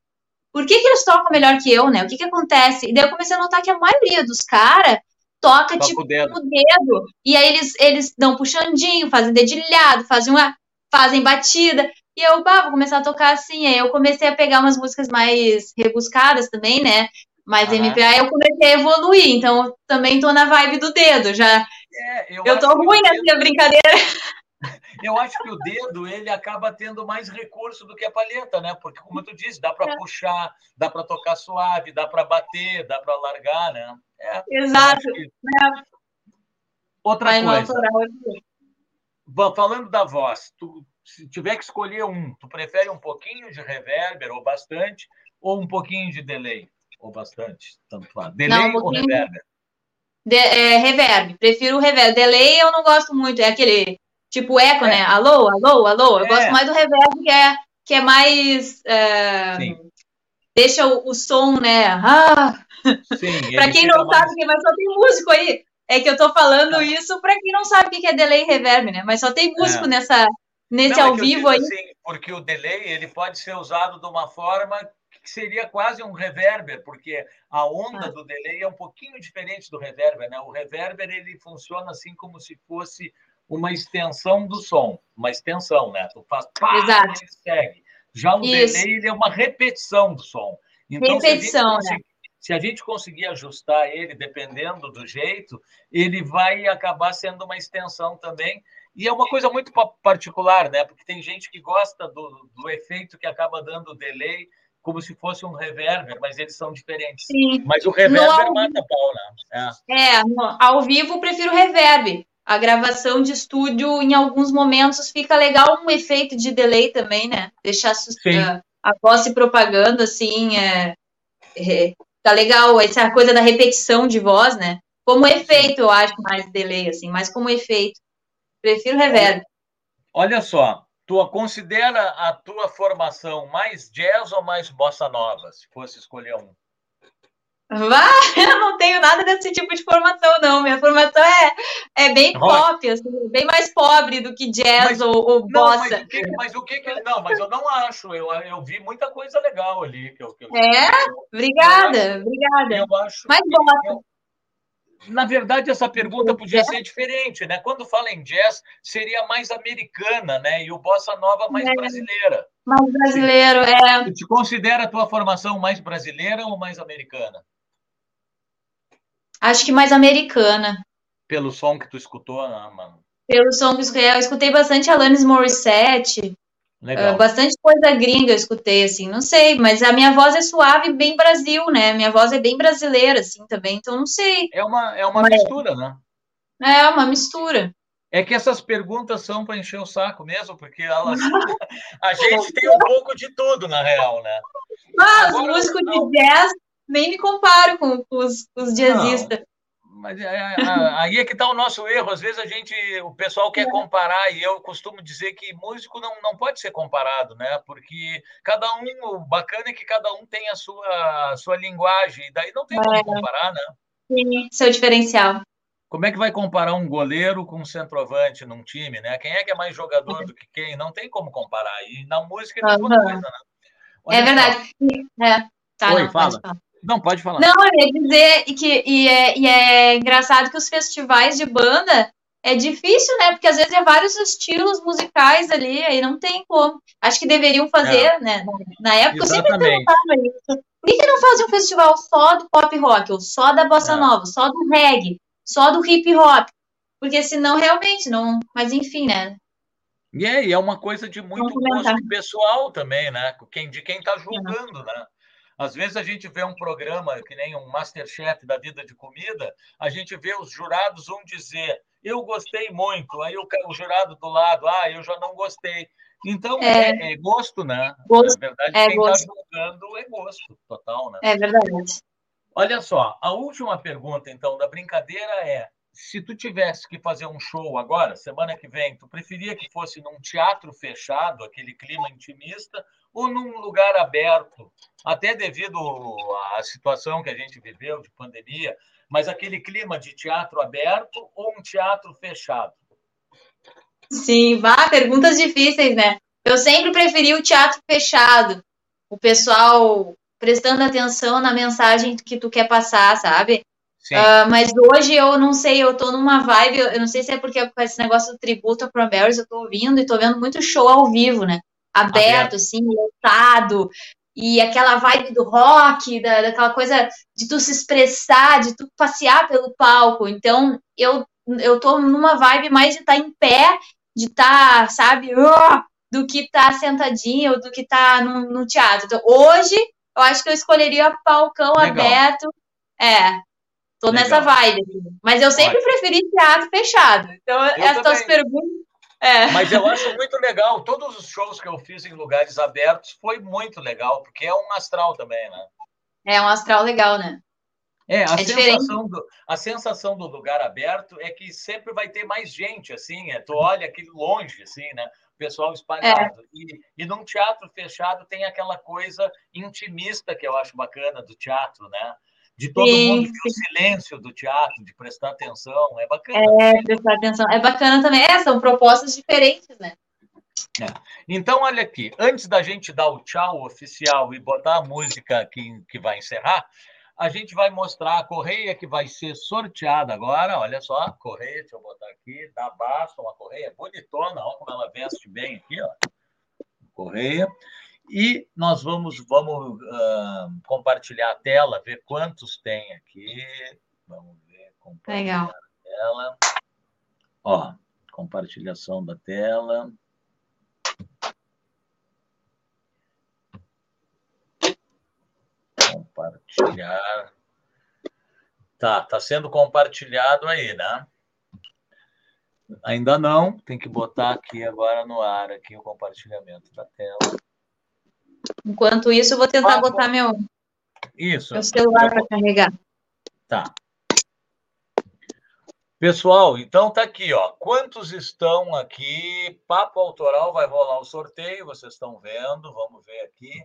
[SPEAKER 2] Por que, que eles tocam melhor que eu, né? O que que acontece? E daí eu comecei a notar que a maioria dos caras toca, toca tipo, o dedo. o dedo. E aí eles, eles dão puxandinho, fazem dedilhado, fazem uma fazem batida. E eu, bah, vou começar a tocar assim. Aí eu comecei a pegar umas músicas mais rebuscadas também, né? Mais uhum. MPA, eu comecei a evoluir. Então, eu também tô na vibe do dedo. Já. É, eu, eu tô ruim nessa dedo... brincadeira. <laughs>
[SPEAKER 1] Eu acho que o dedo ele acaba tendo mais recurso do que a palheta, né? Porque, como tu disse, dá para é. puxar, dá para tocar suave, dá para bater, dá para largar, né?
[SPEAKER 2] É, Exato. Que... É.
[SPEAKER 1] Outra Mas coisa falando da voz, tu, se tiver que escolher um, tu prefere um pouquinho de reverber ou bastante, ou um pouquinho de delay ou bastante? Tanto faz. Delay não, um ou reverber?
[SPEAKER 2] De, é, reverb, prefiro o reverb. Delay eu não gosto muito, é aquele tipo eco, é. né? Alô, alô, alô. Eu é. gosto mais do reverb, que é, que é mais. É, deixa o, o, som, né? Ah. <laughs> para quem não sabe, mais... mas só tem músico aí. É que eu tô falando tá. isso para quem não sabe o que é delay e reverb, né? Mas só tem músico é. nessa, nesse não, é ao é vivo aí. Assim,
[SPEAKER 1] porque o delay ele pode ser usado de uma forma que seria quase um reverber, porque a onda ah. do delay é um pouquinho diferente do reverber, né? O reverber ele funciona assim como se fosse uma extensão do som, uma extensão, né? Tu faz pá, Exato. ele segue. Já o Isso. delay ele é uma repetição do som.
[SPEAKER 2] Então, repetição, né?
[SPEAKER 1] Se a gente conseguir ajustar ele, dependendo do jeito, ele vai acabar sendo uma extensão também. E é uma coisa muito particular, né? Porque tem gente que gosta do, do efeito que acaba dando delay, como se fosse um reverber, mas eles são diferentes.
[SPEAKER 2] Sim.
[SPEAKER 1] Mas o reverber mata pau,
[SPEAKER 2] né? É, é no, ao vivo eu prefiro reverb. A gravação de estúdio, em alguns momentos, fica legal um efeito de delay também, né? Deixar a, a voz se propagando, assim, é, é, tá legal. Essa coisa da repetição de voz, né? Como efeito, eu acho mais delay, assim, mas como efeito. Prefiro reverb.
[SPEAKER 1] Olha só, tu considera a tua formação mais jazz ou mais bossa nova, se fosse escolher um?
[SPEAKER 2] Vá, <laughs> eu não tenho nada desse tipo de formação, não. Minha formação é, é bem pop, assim, bem mais pobre do que jazz mas, ou, ou bossa.
[SPEAKER 1] Não, mas, o que, mas o que, que Não, mas eu não acho. Eu, eu vi muita coisa legal ali. Que eu, que eu,
[SPEAKER 2] é? Obrigada, eu acho, obrigada. Eu acho mas bossa.
[SPEAKER 1] Na verdade, essa pergunta podia ser diferente, né? Quando fala em jazz, seria mais americana, né? E o bossa nova mais é, brasileira.
[SPEAKER 2] Mais brasileiro, é.
[SPEAKER 1] Tu te considera a tua formação mais brasileira ou mais americana?
[SPEAKER 2] Acho que mais americana.
[SPEAKER 1] Pelo som que tu escutou, né, mano?
[SPEAKER 2] Pelo som que eu escutei. Eu escutei bastante Alanis Morissette. Legal. Uh, bastante coisa gringa eu escutei, assim, não sei, mas a minha voz é suave, bem Brasil, né? Minha voz é bem brasileira, assim, também, então não sei.
[SPEAKER 1] É uma, é uma mas... mistura, né?
[SPEAKER 2] É, uma mistura.
[SPEAKER 1] É que essas perguntas são para encher o saco mesmo, porque elas... <laughs> a gente tem um pouco de tudo, na real, né?
[SPEAKER 2] Mas músico não... de jazz nem me comparo com os, os jazzistas.
[SPEAKER 1] Mas é, é, aí é que está o nosso erro. Às vezes a gente, o pessoal quer comparar, e eu costumo dizer que músico não, não pode ser comparado, né? Porque cada um, o bacana é que cada um tem a sua, a sua linguagem, e daí não tem como é. comparar, né?
[SPEAKER 2] Sim, seu diferencial.
[SPEAKER 1] Como é que vai comparar um goleiro com um centroavante num time, né? Quem é que é mais jogador do que quem? Não tem como comparar. E na música é a mesma coisa, né?
[SPEAKER 2] Olha é verdade. É. Tá,
[SPEAKER 1] Oi, não, fala. Não, pode falar.
[SPEAKER 2] Não, eu ia dizer que e é, e é engraçado que os festivais de banda é difícil, né? Porque às vezes é vários estilos musicais ali, aí não tem como. Acho que deveriam fazer, é. né? Na época Exatamente. eu sempre perguntava isso. Por que, que não fazem um festival só do pop rock, ou só da bossa é. nova, só do reggae, só do hip hop? Porque senão realmente não. Mas enfim, né?
[SPEAKER 1] E é, e é uma coisa de muito gosto pessoal também, né? Quem, de quem está julgando, né? Às vezes a gente vê um programa que nem um Masterchef da vida de comida, a gente vê os jurados um dizer, eu gostei muito, aí o, o jurado do lado, ah, eu já não gostei. Então, é, é, é gosto, né?
[SPEAKER 2] Gosto.
[SPEAKER 1] Na verdade, é quem está julgando é gosto total, né?
[SPEAKER 2] É verdade.
[SPEAKER 1] Olha só, a última pergunta, então, da brincadeira é: se tu tivesse que fazer um show agora, semana que vem, tu preferia que fosse num teatro fechado, aquele clima intimista, ou num lugar aberto, até devido à situação que a gente viveu de pandemia, mas aquele clima de teatro aberto ou um teatro fechado?
[SPEAKER 2] Sim, vá, perguntas difíceis, né? Eu sempre preferi o teatro fechado, o pessoal prestando atenção na mensagem que tu quer passar, sabe? Uh, mas hoje eu não sei, eu tô numa vibe, eu não sei se é porque com esse negócio do tributo a Cranberries eu tô ouvindo e tô vendo muito show ao vivo, né? Aberto, Aberto. assim, lotado, e aquela vibe do rock, da, daquela coisa de tu se expressar, de tu passear pelo palco. Então, eu, eu tô numa vibe mais de estar tá em pé, de estar, tá, sabe, do que estar tá sentadinho ou do que estar tá no, no, teatro. Então, hoje, eu acho que eu escolheria palcão Legal. aberto. É, Tô Legal. nessa vibe. Mas eu sempre preferi teatro fechado. Então, eu essas perguntas. É.
[SPEAKER 1] Mas eu acho muito legal. Todos os shows que eu fiz em lugares abertos foi muito legal, porque é um astral também, né?
[SPEAKER 2] É um astral legal, né?
[SPEAKER 1] É, a, é sensação do, a sensação do lugar aberto é que sempre vai ter mais gente, assim, é, tu olha aqui longe, assim, né? O pessoal espalhado. É. E, e num teatro fechado tem aquela coisa intimista que eu acho bacana do teatro, né? De todo sim, mundo ver o silêncio do teatro, de prestar atenção, é bacana.
[SPEAKER 2] É, prestar atenção, é bacana também. É, são propostas diferentes, né?
[SPEAKER 1] É. Então, olha aqui, antes da gente dar o tchau oficial e botar a música que, que vai encerrar, a gente vai mostrar a correia que vai ser sorteada agora. Olha só, a correia, deixa eu botar aqui, da Basta, uma correia bonitona, olha como ela veste bem aqui, ó. Correia. E nós vamos, vamos uh, compartilhar a tela, ver quantos tem aqui. Vamos ver.
[SPEAKER 2] Legal. A
[SPEAKER 1] tela. Ó, compartilhação da tela. Compartilhar. Tá, tá sendo compartilhado aí, né? Ainda não, tem que botar aqui agora no ar aqui o compartilhamento da tela.
[SPEAKER 2] Enquanto isso, eu vou tentar ah, botar meu,
[SPEAKER 1] isso.
[SPEAKER 2] meu celular para carregar.
[SPEAKER 1] Tá. Pessoal, então tá aqui, ó. Quantos estão aqui? Papo Autoral vai rolar o sorteio, vocês estão vendo, vamos ver aqui.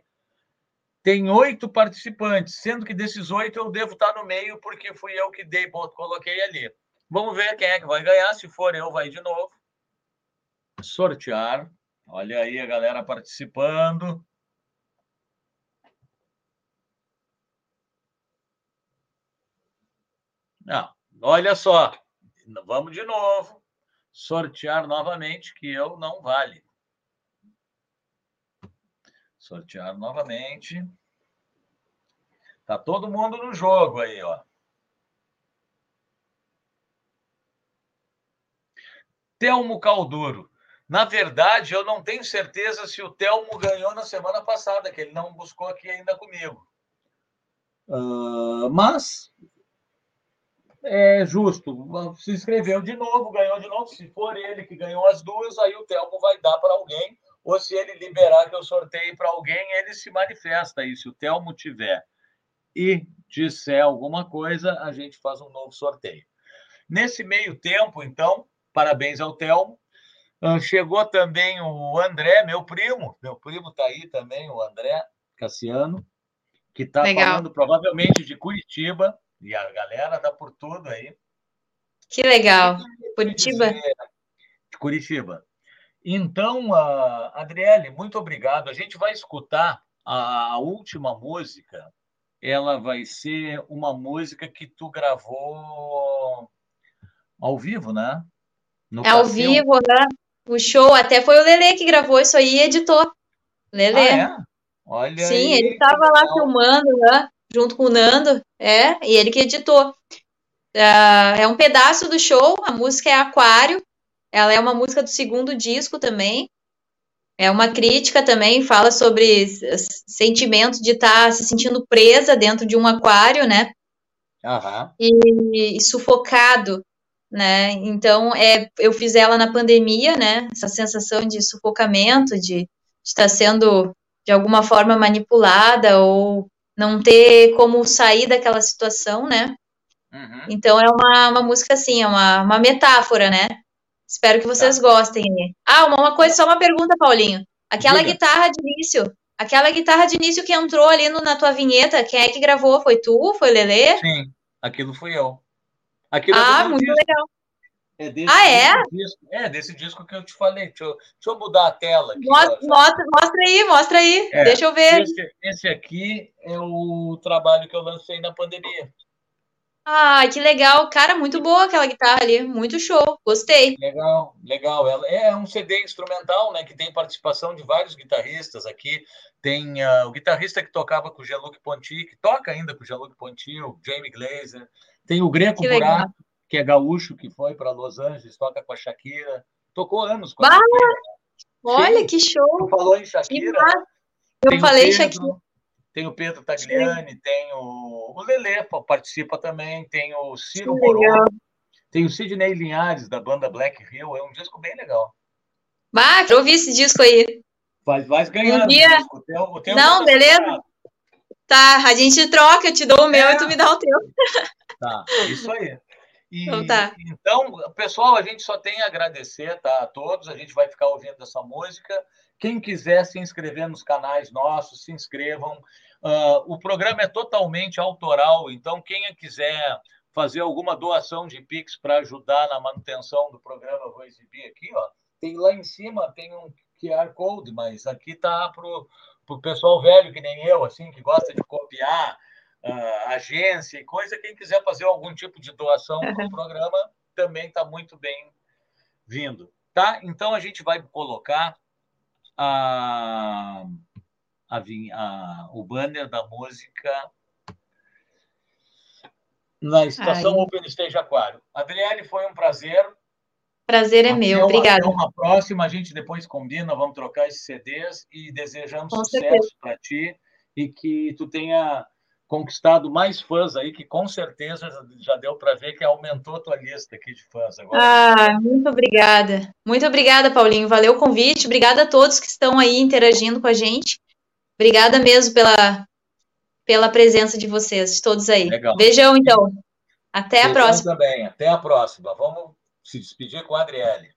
[SPEAKER 1] Tem oito participantes, sendo que desses oito eu devo estar no meio, porque fui eu que dei, coloquei ali. Vamos ver quem é que vai ganhar. Se for eu, vai de novo. Sortear. Olha aí a galera participando. Não, olha só. Vamos de novo. Sortear novamente, que eu não vale. Sortear novamente. Tá todo mundo no jogo aí, ó. Telmo Calduro. Na verdade, eu não tenho certeza se o Telmo ganhou na semana passada, que ele não buscou aqui ainda comigo. Uh, mas é justo. Se inscreveu de novo, ganhou de novo. Se for ele que ganhou as duas, aí o Telmo vai dar para alguém. Ou se ele liberar que eu sorteie para alguém, ele se manifesta aí. Se o Telmo tiver e disser alguma coisa, a gente faz um novo sorteio. Nesse meio tempo, então, Parabéns ao Telmo. Ah, chegou também o André, meu primo. Meu primo está aí também, o André Cassiano, que está falando provavelmente de Curitiba. E a galera está por tudo aí.
[SPEAKER 2] Que legal. Curitiba?
[SPEAKER 1] De Curitiba. Então, uh, Adriele, muito obrigado. A gente vai escutar a última música. Ela vai ser uma música que tu gravou ao vivo, né?
[SPEAKER 2] No é ao vivo, né? O show, até foi o Lele que gravou isso aí e editou. Lele.
[SPEAKER 1] Ah, é? Olha
[SPEAKER 2] Sim,
[SPEAKER 1] aí,
[SPEAKER 2] ele estava lá filmando, né? Junto com o Nando, é, e ele que editou. Uh, é um pedaço do show, a música é Aquário, ela é uma música do segundo disco também. É uma crítica também, fala sobre sentimento de estar tá se sentindo presa dentro de um aquário, né?
[SPEAKER 1] Uhum.
[SPEAKER 2] E, e, sufocado né? Então, é, eu fiz ela na pandemia, né? Essa sensação de sufocamento, de estar sendo de alguma forma manipulada ou não ter como sair daquela situação, né? Uhum. Então é uma, uma música assim, é uma, uma metáfora, né? Espero que vocês tá. gostem. Ah, uma, uma coisa, só uma pergunta, Paulinho. Aquela Diga. guitarra de início, aquela guitarra de início que entrou ali no, na tua vinheta, quem é que gravou? Foi tu? Foi Lelê?
[SPEAKER 1] Sim, aquilo fui eu. Aquilo
[SPEAKER 2] ah, muito disco. legal.
[SPEAKER 1] É desse, ah, é? Disco, é, desse disco que eu te falei. Deixa eu, deixa eu mudar a tela. Aqui,
[SPEAKER 2] mostra, mostra, mostra, aí, mostra aí. É, Deixa eu ver.
[SPEAKER 1] Esse, esse, aqui é o trabalho que eu lancei na pandemia.
[SPEAKER 2] Ah, que legal. Cara, muito boa aquela guitarra ali. Muito show. Gostei.
[SPEAKER 1] Legal, legal. Ela é um CD instrumental, né? Que tem participação de vários guitarristas aqui. Tem uh, o guitarrista que tocava com o Jean-Luc Ponty, que toca ainda com o Jean-Luc Ponty, o Jamie Glazer. Tem o Greco Buraco. Que é gaúcho, que foi para Los Angeles, toca com a Shakira. Tocou anos com a bah, Shakira.
[SPEAKER 2] Olha Sim. que show!
[SPEAKER 1] Tu falou em Shakira.
[SPEAKER 2] Eu tem falei Pedro, Shakira.
[SPEAKER 1] Tem o Pedro Tagliani, Sim. tem o, o Lelê, participa também, tem o Ciro Moro, tem o Sidney Linhares, da banda Black Hill. É um disco bem legal.
[SPEAKER 2] Bah, eu ouvi esse disco aí.
[SPEAKER 1] Vai, vai ganhando um
[SPEAKER 2] dia... o teu, o teu Não, beleza? Tá, a gente troca, eu te dou o meu é. e tu me dá o teu.
[SPEAKER 1] Tá, isso aí. E,
[SPEAKER 2] então, tá.
[SPEAKER 1] então, pessoal, a gente só tem a agradecer tá, a todos. A gente vai ficar ouvindo essa música. Quem quiser se inscrever nos canais nossos, se inscrevam. Uh, o programa é totalmente autoral, então quem quiser fazer alguma doação de Pix para ajudar na manutenção do programa, vou exibir aqui. Ó. Tem lá em cima, tem um QR Code, mas aqui está para o pessoal velho, que nem eu, assim, que gosta de copiar uh, agência e coisa, quem quiser fazer algum tipo de doação para o programa também está muito bem vindo. Tá? Então a gente vai colocar a, a, a, o banner da música na estação Ai. Open Stage Aquário. Adriele, foi um prazer.
[SPEAKER 2] Prazer é até meu, obrigada.
[SPEAKER 1] Uma próxima, a gente depois combina, vamos trocar esses CDs e desejamos Com sucesso para ti e que tu tenha conquistado mais fãs aí, que com certeza já deu para ver que aumentou a tua lista aqui de fãs agora.
[SPEAKER 2] Ah, muito obrigada. Muito obrigada, Paulinho. Valeu o convite. Obrigada a todos que estão aí interagindo com a gente. Obrigada mesmo pela, pela presença de vocês, de todos aí. Legal. Beijão, então. Até Beijão a próxima.
[SPEAKER 1] também. Até a próxima. Vamos se despedir com a Adriele.